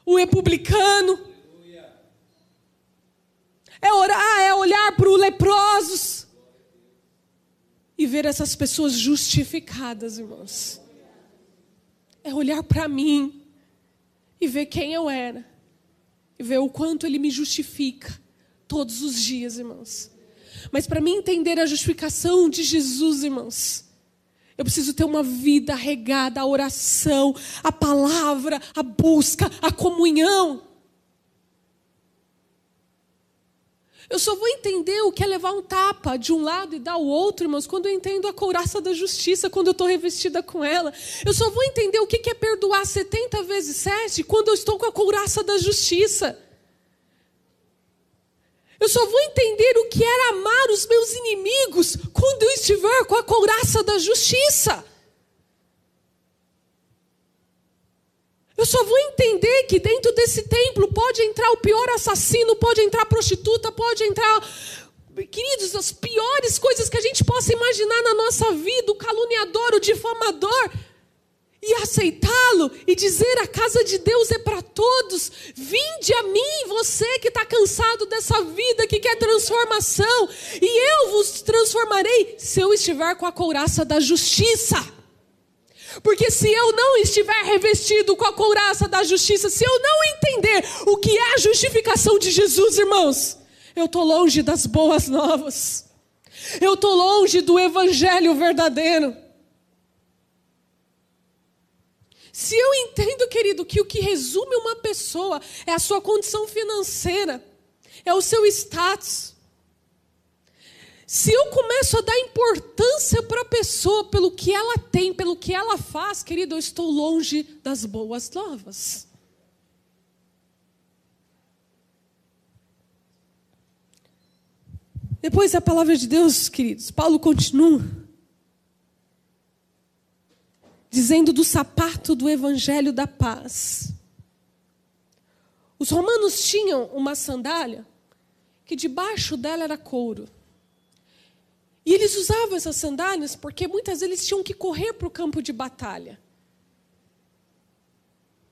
S1: o republicano, é orar, é olhar para os leprosos e ver essas pessoas justificadas, irmãos. É olhar para mim e ver quem eu era e ver o quanto ele me justifica todos os dias, irmãos. Mas para mim entender a justificação de Jesus, irmãos, eu preciso ter uma vida regada à oração, à palavra, à busca, à comunhão. Eu só vou entender o que é levar um tapa de um lado e dar o outro, irmãos, quando eu entendo a couraça da justiça, quando eu estou revestida com ela. Eu só vou entender o que é perdoar 70 vezes 7 quando eu estou com a couraça da justiça. Eu só vou entender o que era amar os meus inimigos quando eu estiver com a couraça da justiça. Eu só vou entender que dentro desse templo pode entrar o pior assassino, pode entrar a prostituta, pode entrar. Queridos, as piores coisas que a gente possa imaginar na nossa vida, o caluniador, o difamador.
S2: e aceitá-lo e dizer: a casa de Deus é para todos. Vinde a mim, você que está cansado dessa vida, que quer transformação, e eu vos transformarei se eu estiver com a couraça da justiça. Porque se eu não estiver revestido com a couraça da justiça, se eu não entender o que é a justificação de Jesus, irmãos, eu estou longe das boas novas. Eu estou longe do evangelho verdadeiro. Se eu entendo, querido, que o que resume uma pessoa é a sua condição financeira, é o seu status. Se eu começo a dar importância para a pessoa pelo que ela tem, pelo que ela faz, querido, eu estou longe das boas novas. Depois a palavra de Deus, queridos, Paulo continua dizendo do sapato do evangelho da paz. Os romanos tinham uma sandália que debaixo dela era couro. E eles usavam essas sandálias porque muitas vezes eles tinham que correr para o campo de batalha.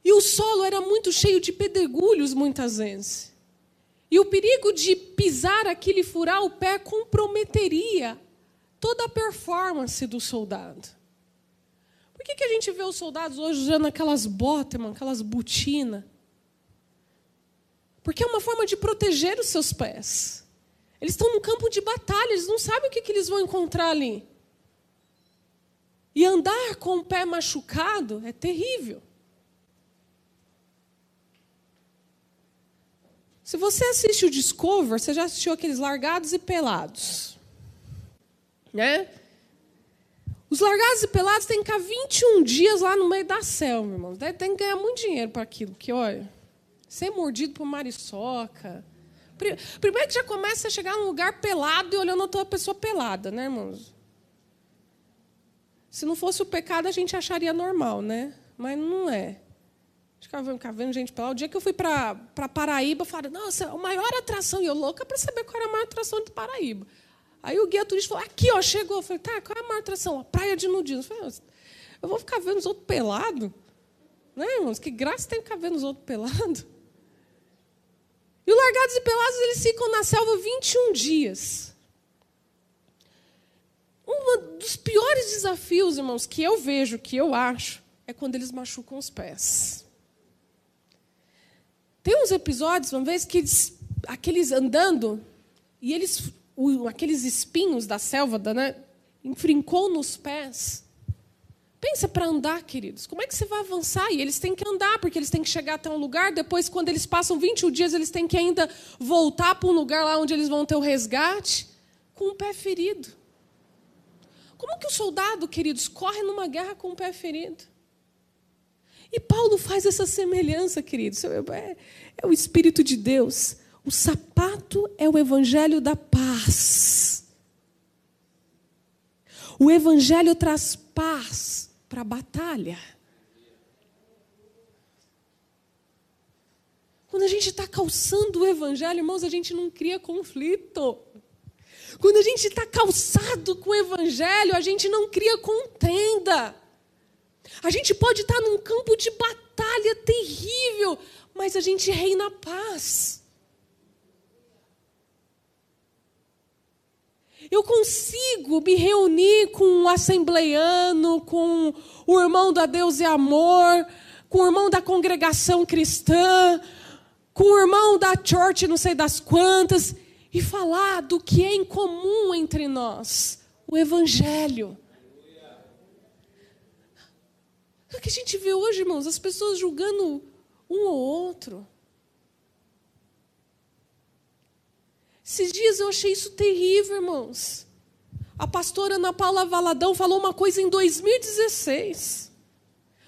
S2: E o solo era muito cheio de pedregulhos muitas vezes. E o perigo de pisar aquilo e furar o pé comprometeria toda a performance do soldado. Por que, que a gente vê os soldados hoje usando aquelas botas, aquelas botinas? Porque é uma forma de proteger os seus pés. Eles estão no campo de batalha, eles não sabem o que, que eles vão encontrar ali. E andar com o pé machucado é terrível. Se você assiste o Discover, você já assistiu aqueles largados e pelados. Né? Os largados e pelados têm que ficar 21 dias lá no meio da selva, irmão. Tem que ganhar muito dinheiro para aquilo, porque, olha, ser mordido por mariçoca. Primeiro que já começa a chegar num lugar pelado e olhando a tua pessoa pelada, né, irmãos? Se não fosse o pecado, a gente acharia normal, né? Mas não é. Ficava vendo gente pelada. O dia que eu fui para Paraíba, falei, nossa, a maior atração. E eu louca para saber qual era a maior atração de Paraíba. Aí o guia turista falou, aqui, ó, chegou. Eu falei, tá, qual é a maior atração? A praia de nudismo. Eu falei, eu vou ficar vendo os outros pelados? Né, irmãos? Que graça tem ficar vendo os outros pelados? E os largados e pelados, eles ficam na selva 21 dias. Um dos piores desafios, irmãos, que eu vejo, que eu acho, é quando eles machucam os pés. Tem uns episódios, uma vez, que eles, aqueles andando, e eles aqueles espinhos da selva, né, enfrincou nos pés. Pensa para andar, queridos. Como é que você vai avançar? E eles têm que andar, porque eles têm que chegar até um lugar. Depois, quando eles passam 21 dias, eles têm que ainda voltar para um lugar lá onde eles vão ter o resgate, com o pé ferido. Como que o soldado, queridos, corre numa guerra com o pé ferido? E Paulo faz essa semelhança, queridos. É, é o Espírito de Deus o sapato é o evangelho da paz. O evangelho traz paz para a batalha. Quando a gente está calçando o evangelho, irmãos, a gente não cria conflito. Quando a gente está calçado com o evangelho, a gente não cria contenda. A gente pode estar tá num campo de batalha terrível, mas a gente reina paz. Eu consigo me reunir com um assembleiano, com o irmão da Deus e Amor, com o irmão da congregação cristã, com o irmão da church, não sei das quantas, e falar do que é em comum entre nós, o Evangelho. O que a gente vê hoje, irmãos? As pessoas julgando um ou outro. Esses dias eu achei isso terrível, irmãos. A pastora Ana Paula Valadão falou uma coisa em 2016.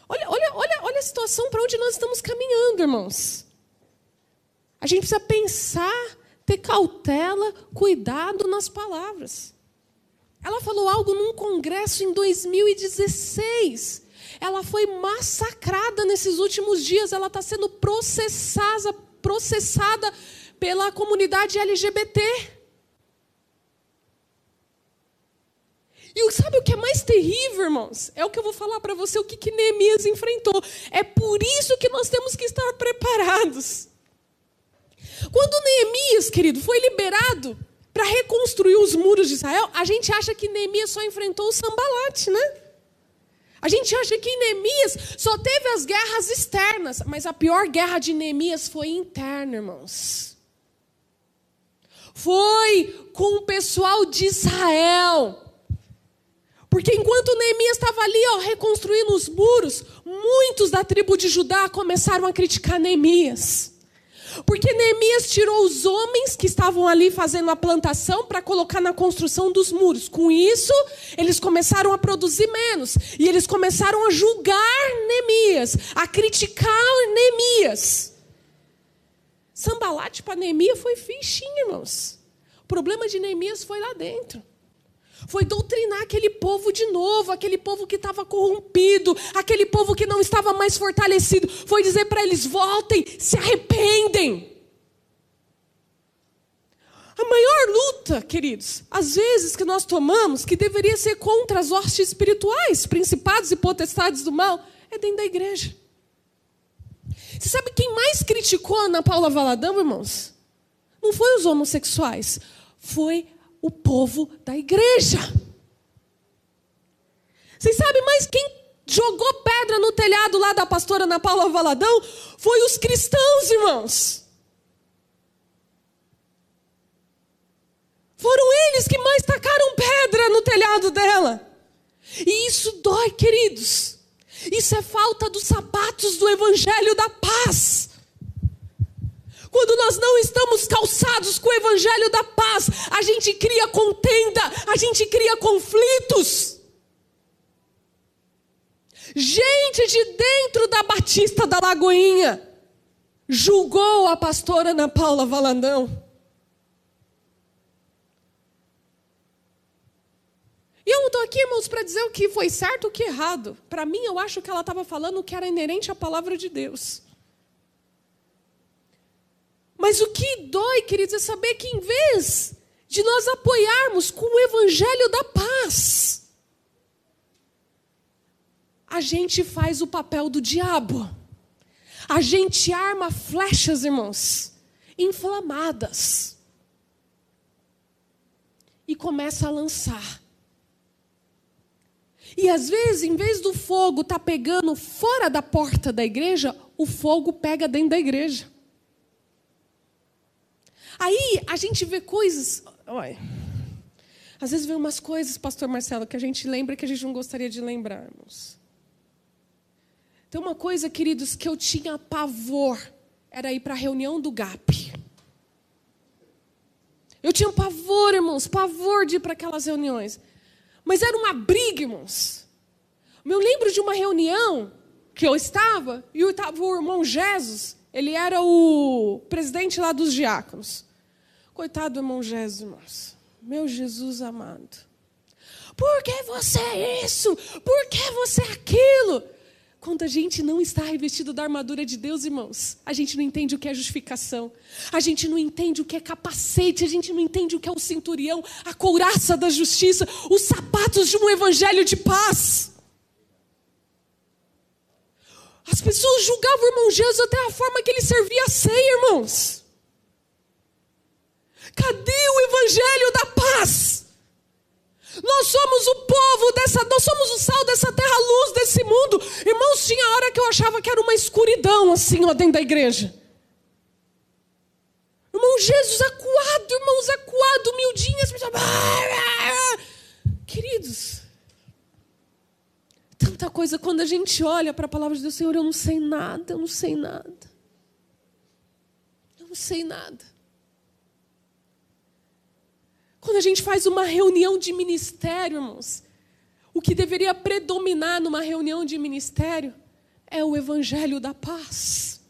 S2: Olha, olha, olha, olha a situação para onde nós estamos caminhando, irmãos. A gente precisa pensar, ter cautela, cuidado nas palavras. Ela falou algo num congresso em 2016. Ela foi massacrada nesses últimos dias. Ela está sendo processada, processada pela comunidade LGBT. E sabe o que é mais terrível, irmãos? É o que eu vou falar para você, o que, que Neemias enfrentou. É por isso que nós temos que estar preparados. Quando Neemias, querido, foi liberado para reconstruir os muros de Israel, a gente acha que Neemias só enfrentou o Sambalate, né? A gente acha que Neemias só teve as guerras externas, mas a pior guerra de Neemias foi interna, irmãos. Foi com o pessoal de Israel. Porque enquanto Neemias estava ali, ó, reconstruindo os muros, muitos da tribo de Judá começaram a criticar Neemias. Porque Neemias tirou os homens que estavam ali fazendo a plantação para colocar na construção dos muros. Com isso, eles começaram a produzir menos. E eles começaram a julgar Neemias, a criticar Neemias. Sambalate para Neemias foi fichinho, irmãos. O problema de Neemias foi lá dentro. Foi doutrinar aquele povo de novo, aquele povo que estava corrompido, aquele povo que não estava mais fortalecido. Foi dizer para eles: voltem, se arrependem. A maior luta, queridos, às vezes que nós tomamos, que deveria ser contra as hostes espirituais, principados e potestades do mal, é dentro da igreja. Você sabe quem mais criticou a Ana Paula Valadão, irmãos? Não foi os homossexuais, foi o povo da igreja. Vocês sabem mais quem jogou pedra no telhado lá da pastora Ana Paula Valadão? Foi os cristãos, irmãos. Foram eles que mais tacaram pedra no telhado dela. E isso dói, queridos. Isso é falta dos sapatos do evangelho da paz. Quando nós não estamos calçados com o evangelho da paz, a gente cria contenda, a gente cria conflitos. Gente de dentro da Batista da Lagoinha julgou a pastora Ana Paula Valandão. E eu estou aqui, irmãos, para dizer o que foi certo ou o que errado. Para mim, eu acho que ela estava falando o que era inerente à palavra de Deus. Mas o que dói, queridos, é saber que em vez de nós apoiarmos com o evangelho da paz, a gente faz o papel do diabo. A gente arma flechas, irmãos, inflamadas. E começa a lançar. E às vezes, em vez do fogo estar tá pegando fora da porta da igreja, o fogo pega dentro da igreja. Aí a gente vê coisas. Olha, às vezes vê umas coisas, pastor Marcelo, que a gente lembra que a gente não gostaria de lembrarmos. Tem uma coisa, queridos, que eu tinha pavor, era ir para a reunião do GAP. Eu tinha pavor, irmãos, pavor de ir para aquelas reuniões. Mas era uma briga, irmãos. Eu lembro de uma reunião que eu estava, e estava o irmão Jesus, ele era o presidente lá dos diáconos. Coitado do irmão Jesus, irmãos. Meu Jesus amado. Por que você é isso? Por que você é aquilo? Quando a gente não está revestido da armadura de Deus, irmãos, a gente não entende o que é justificação, a gente não entende o que é capacete, a gente não entende o que é o cinturão, a couraça da justiça, os sapatos de um evangelho de paz. As pessoas julgavam o irmão Jesus até a forma que ele servia a ceia, irmãos. Cadê o evangelho da paz? Nós somos o povo dessa, nós somos o sal dessa terra, a luz desse mundo. Irmãos, tinha hora que eu achava que era uma escuridão assim, ó, dentro da igreja. Irmão Jesus acuado, irmãos acuado, humildinhas. Queridos, tanta coisa quando a gente olha para a palavra de Deus, Senhor, eu não sei nada, eu não sei nada. Eu não sei nada. Quando a gente faz uma reunião de ministério, irmãos, o que deveria predominar numa reunião de ministério é o evangelho da paz.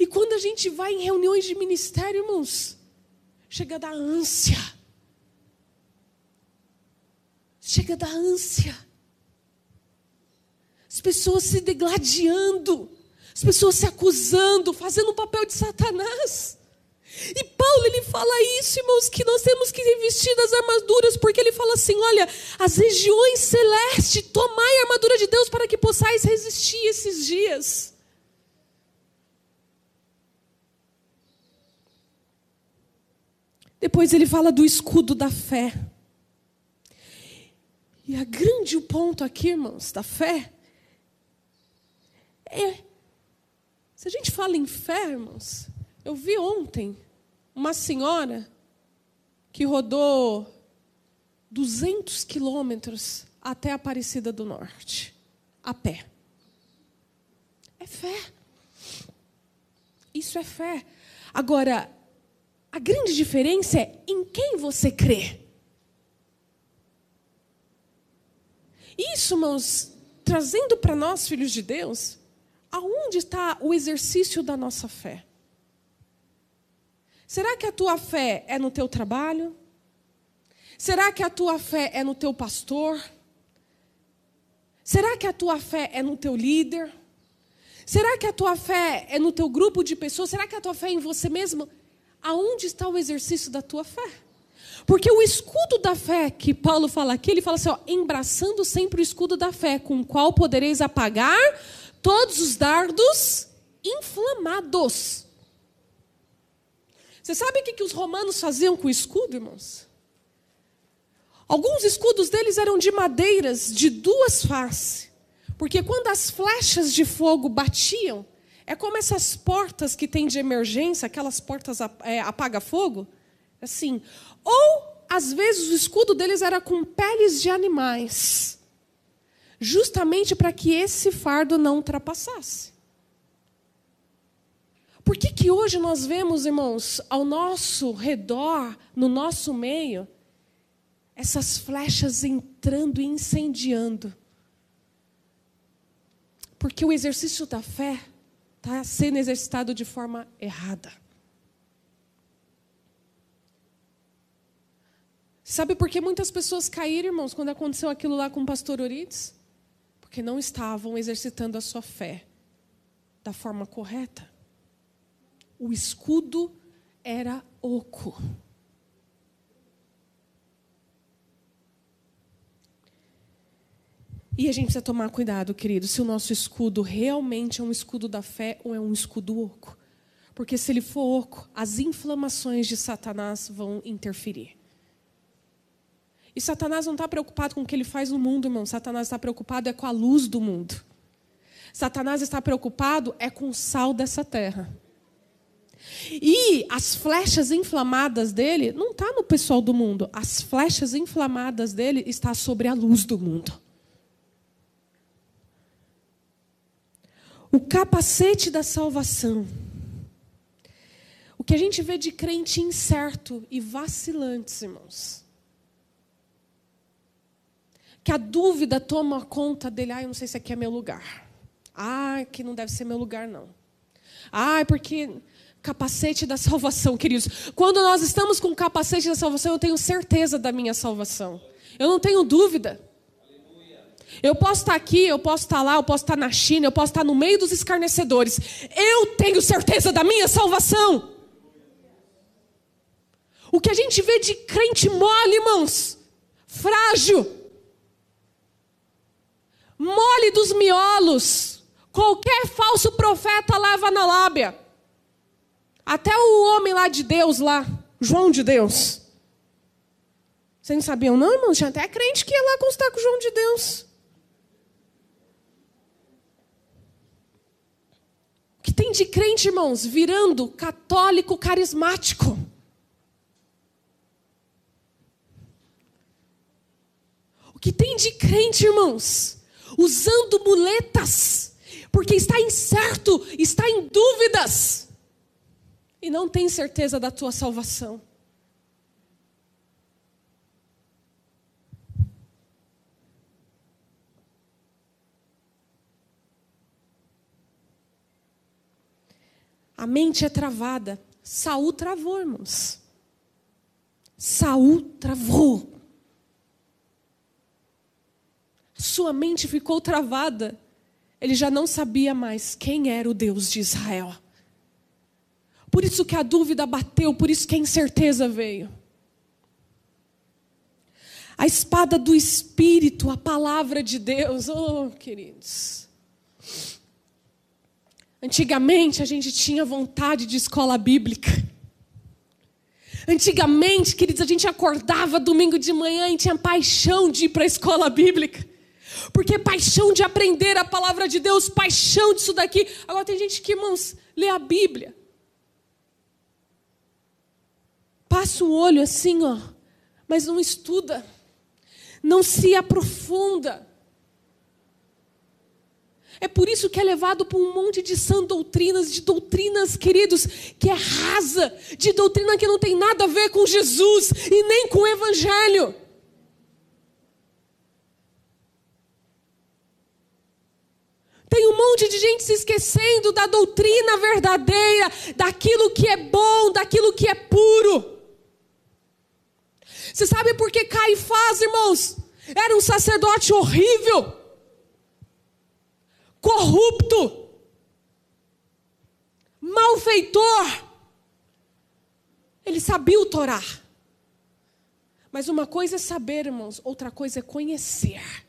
S2: E quando a gente vai em reuniões de ministério, irmãos, chega da ânsia. Chega da ânsia. As pessoas se degladiando, as pessoas se acusando, fazendo o papel de Satanás. E Paulo ele fala isso, irmãos, que nós temos que investir nas armaduras, porque ele fala assim: olha, as regiões celestes, tomai a armadura de Deus para que possais resistir esses dias. Depois ele fala do escudo da fé. E a grande ponto aqui, irmãos, da fé é. Se a gente fala em fé, irmãos, eu vi ontem uma senhora que rodou 200 quilômetros até Aparecida do Norte, a pé. É fé. Isso é fé. Agora, a grande diferença é em quem você crê. Isso, irmãos, trazendo para nós, filhos de Deus, aonde está o exercício da nossa fé? Será que a tua fé é no teu trabalho? Será que a tua fé é no teu pastor? Será que a tua fé é no teu líder? Será que a tua fé é no teu grupo de pessoas? Será que a tua fé é em você mesmo? Aonde está o exercício da tua fé? Porque o escudo da fé que Paulo fala aqui, ele fala assim, ó, embraçando sempre o escudo da fé, com o qual podereis apagar todos os dardos inflamados. Você sabe o que, que os romanos faziam com o escudo, irmãos? Alguns escudos deles eram de madeiras de duas faces. Porque quando as flechas de fogo batiam, é como essas portas que tem de emergência, aquelas portas é, apaga-fogo, assim. Ou, às vezes, o escudo deles era com peles de animais, justamente para que esse fardo não ultrapassasse. Por que, que hoje nós vemos, irmãos, ao nosso redor, no nosso meio, essas flechas entrando e incendiando? Porque o exercício da fé está sendo exercitado de forma errada. Sabe por que muitas pessoas caíram, irmãos, quando aconteceu aquilo lá com o pastor Orides? Porque não estavam exercitando a sua fé da forma correta o escudo era oco. E a gente precisa tomar cuidado, querido, se o nosso escudo realmente é um escudo da fé ou é um escudo oco. Porque se ele for oco, as inflamações de Satanás vão interferir. E Satanás não está preocupado com o que ele faz no mundo, irmão. Satanás está preocupado é com a luz do mundo. Satanás está preocupado é com o sal dessa terra. E as flechas inflamadas dele não está no pessoal do mundo. As flechas inflamadas dele está sobre a luz do mundo. O capacete da salvação. O que a gente vê de crente incerto e vacilante, irmãos. Que a dúvida toma conta dele. Ah, eu não sei se aqui é meu lugar. Ah, que não deve ser meu lugar, não. Ah, porque capacete da salvação, queridos. Quando nós estamos com o capacete da salvação, eu tenho certeza da minha salvação. Eu não tenho dúvida. Eu posso estar aqui, eu posso estar lá, eu posso estar na China, eu posso estar no meio dos escarnecedores. Eu tenho certeza da minha salvação. O que a gente vê de crente mole, irmãos, frágil, mole dos miolos. Qualquer falso profeta leva na lábia. Até o homem lá de Deus, lá, João de Deus. Vocês não sabiam, não, irmãos? Tinha até crente que ia lá constar com João de Deus. O que tem de crente, irmãos, virando católico carismático? O que tem de crente, irmãos, usando muletas, porque está incerto, está em dúvidas e não tem certeza da tua salvação. A mente é travada. Saul travou, irmãos. Saul travou. Sua mente ficou travada. Ele já não sabia mais quem era o Deus de Israel. Por isso que a dúvida bateu, por isso que a incerteza veio. A espada do Espírito, a palavra de Deus, oh queridos. Antigamente a gente tinha vontade de escola bíblica. Antigamente, queridos, a gente acordava domingo de manhã e tinha paixão de ir para a escola bíblica. Porque paixão de aprender a palavra de Deus, paixão disso daqui. Agora tem gente que, irmãos, lê a Bíblia. Passa o olho assim, ó, mas não estuda. Não se aprofunda. É por isso que é levado por um monte de sã doutrinas, de doutrinas, queridos, que é rasa, de doutrina que não tem nada a ver com Jesus e nem com o Evangelho. Tem um monte de gente se esquecendo da doutrina verdadeira, daquilo que é bom, daquilo que é puro. Você sabe por que Caifás, irmãos, era um sacerdote horrível? corrupto, malfeitor. Ele sabia o Torá. Mas uma coisa é saber, irmãos, outra coisa é conhecer.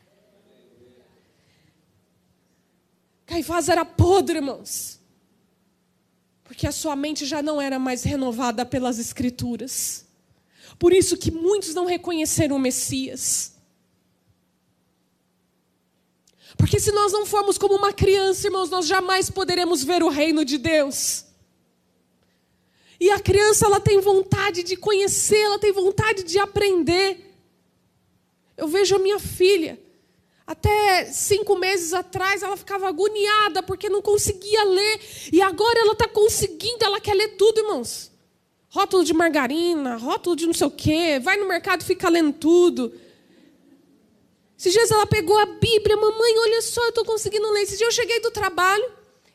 S2: Caifás era podre, irmãos. Porque a sua mente já não era mais renovada pelas escrituras. Por isso que muitos não reconheceram o Messias. Porque se nós não formos como uma criança, irmãos, nós jamais poderemos ver o reino de Deus. E a criança, ela tem vontade de conhecer, ela tem vontade de aprender. Eu vejo a minha filha, até cinco meses atrás, ela ficava agoniada porque não conseguia ler. E agora ela está conseguindo, ela quer ler tudo, irmãos. Rótulo de margarina, rótulo de não sei o quê, vai no mercado fica lendo tudo. Esses dias ela pegou a Bíblia, mamãe, olha só, eu estou conseguindo ler. Esses dias eu cheguei do trabalho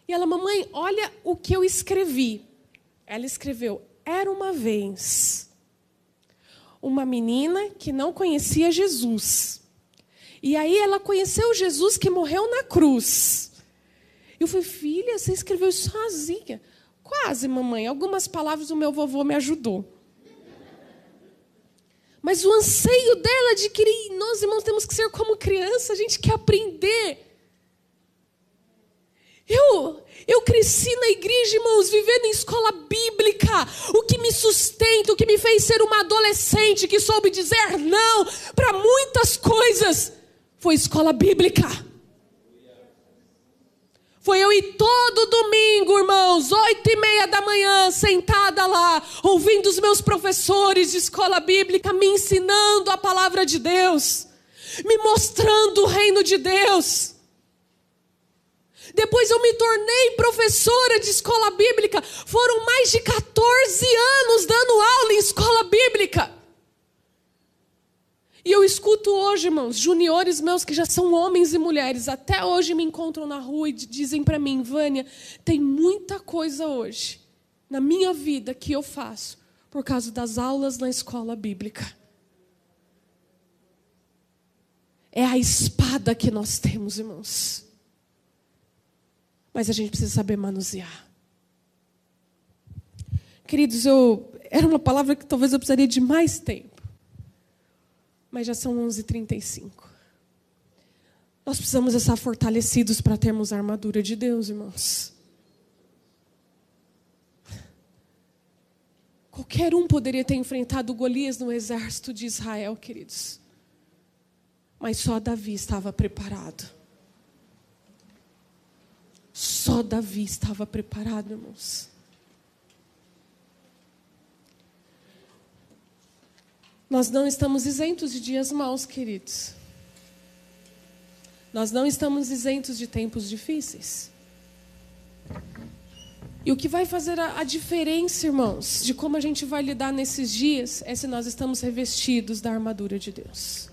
S2: e ela, mamãe, olha o que eu escrevi. Ela escreveu: Era uma vez uma menina que não conhecia Jesus. E aí ela conheceu Jesus que morreu na cruz. Eu falei, filha, você escreveu isso sozinha. Quase, mamãe. Algumas palavras o meu vovô me ajudou. Mas o anseio dela de que nós, irmãos, temos que ser como criança, a gente quer aprender. Eu, eu cresci na igreja, irmãos, vivendo em escola bíblica. O que me sustenta, o que me fez ser uma adolescente que soube dizer não para muitas coisas, foi escola bíblica. Foi eu ir todo domingo, irmãos, oito e meia da manhã, sentada lá, ouvindo os meus professores de escola bíblica me ensinando a palavra de Deus, me mostrando o reino de Deus. Depois eu me tornei professora de escola bíblica. Foram mais de 14 anos dando aula em escola bíblica. E eu escuto hoje, irmãos, juniores meus que já são homens e mulheres, até hoje me encontram na rua e dizem para mim, Vânia, tem muita coisa hoje na minha vida que eu faço por causa das aulas na escola bíblica. É a espada que nós temos, irmãos. Mas a gente precisa saber manusear. Queridos, eu era uma palavra que talvez eu precisaria de mais tempo mas já são 11h35. Nós precisamos estar fortalecidos para termos a armadura de Deus, irmãos. Qualquer um poderia ter enfrentado Golias no exército de Israel, queridos. Mas só Davi estava preparado. Só Davi estava preparado, irmãos. Nós não estamos isentos de dias maus, queridos. Nós não estamos isentos de tempos difíceis. E o que vai fazer a, a, diferença, irmãos, de como a gente vai lidar nesses dias é se nós estamos revestidos da armadura de Deus.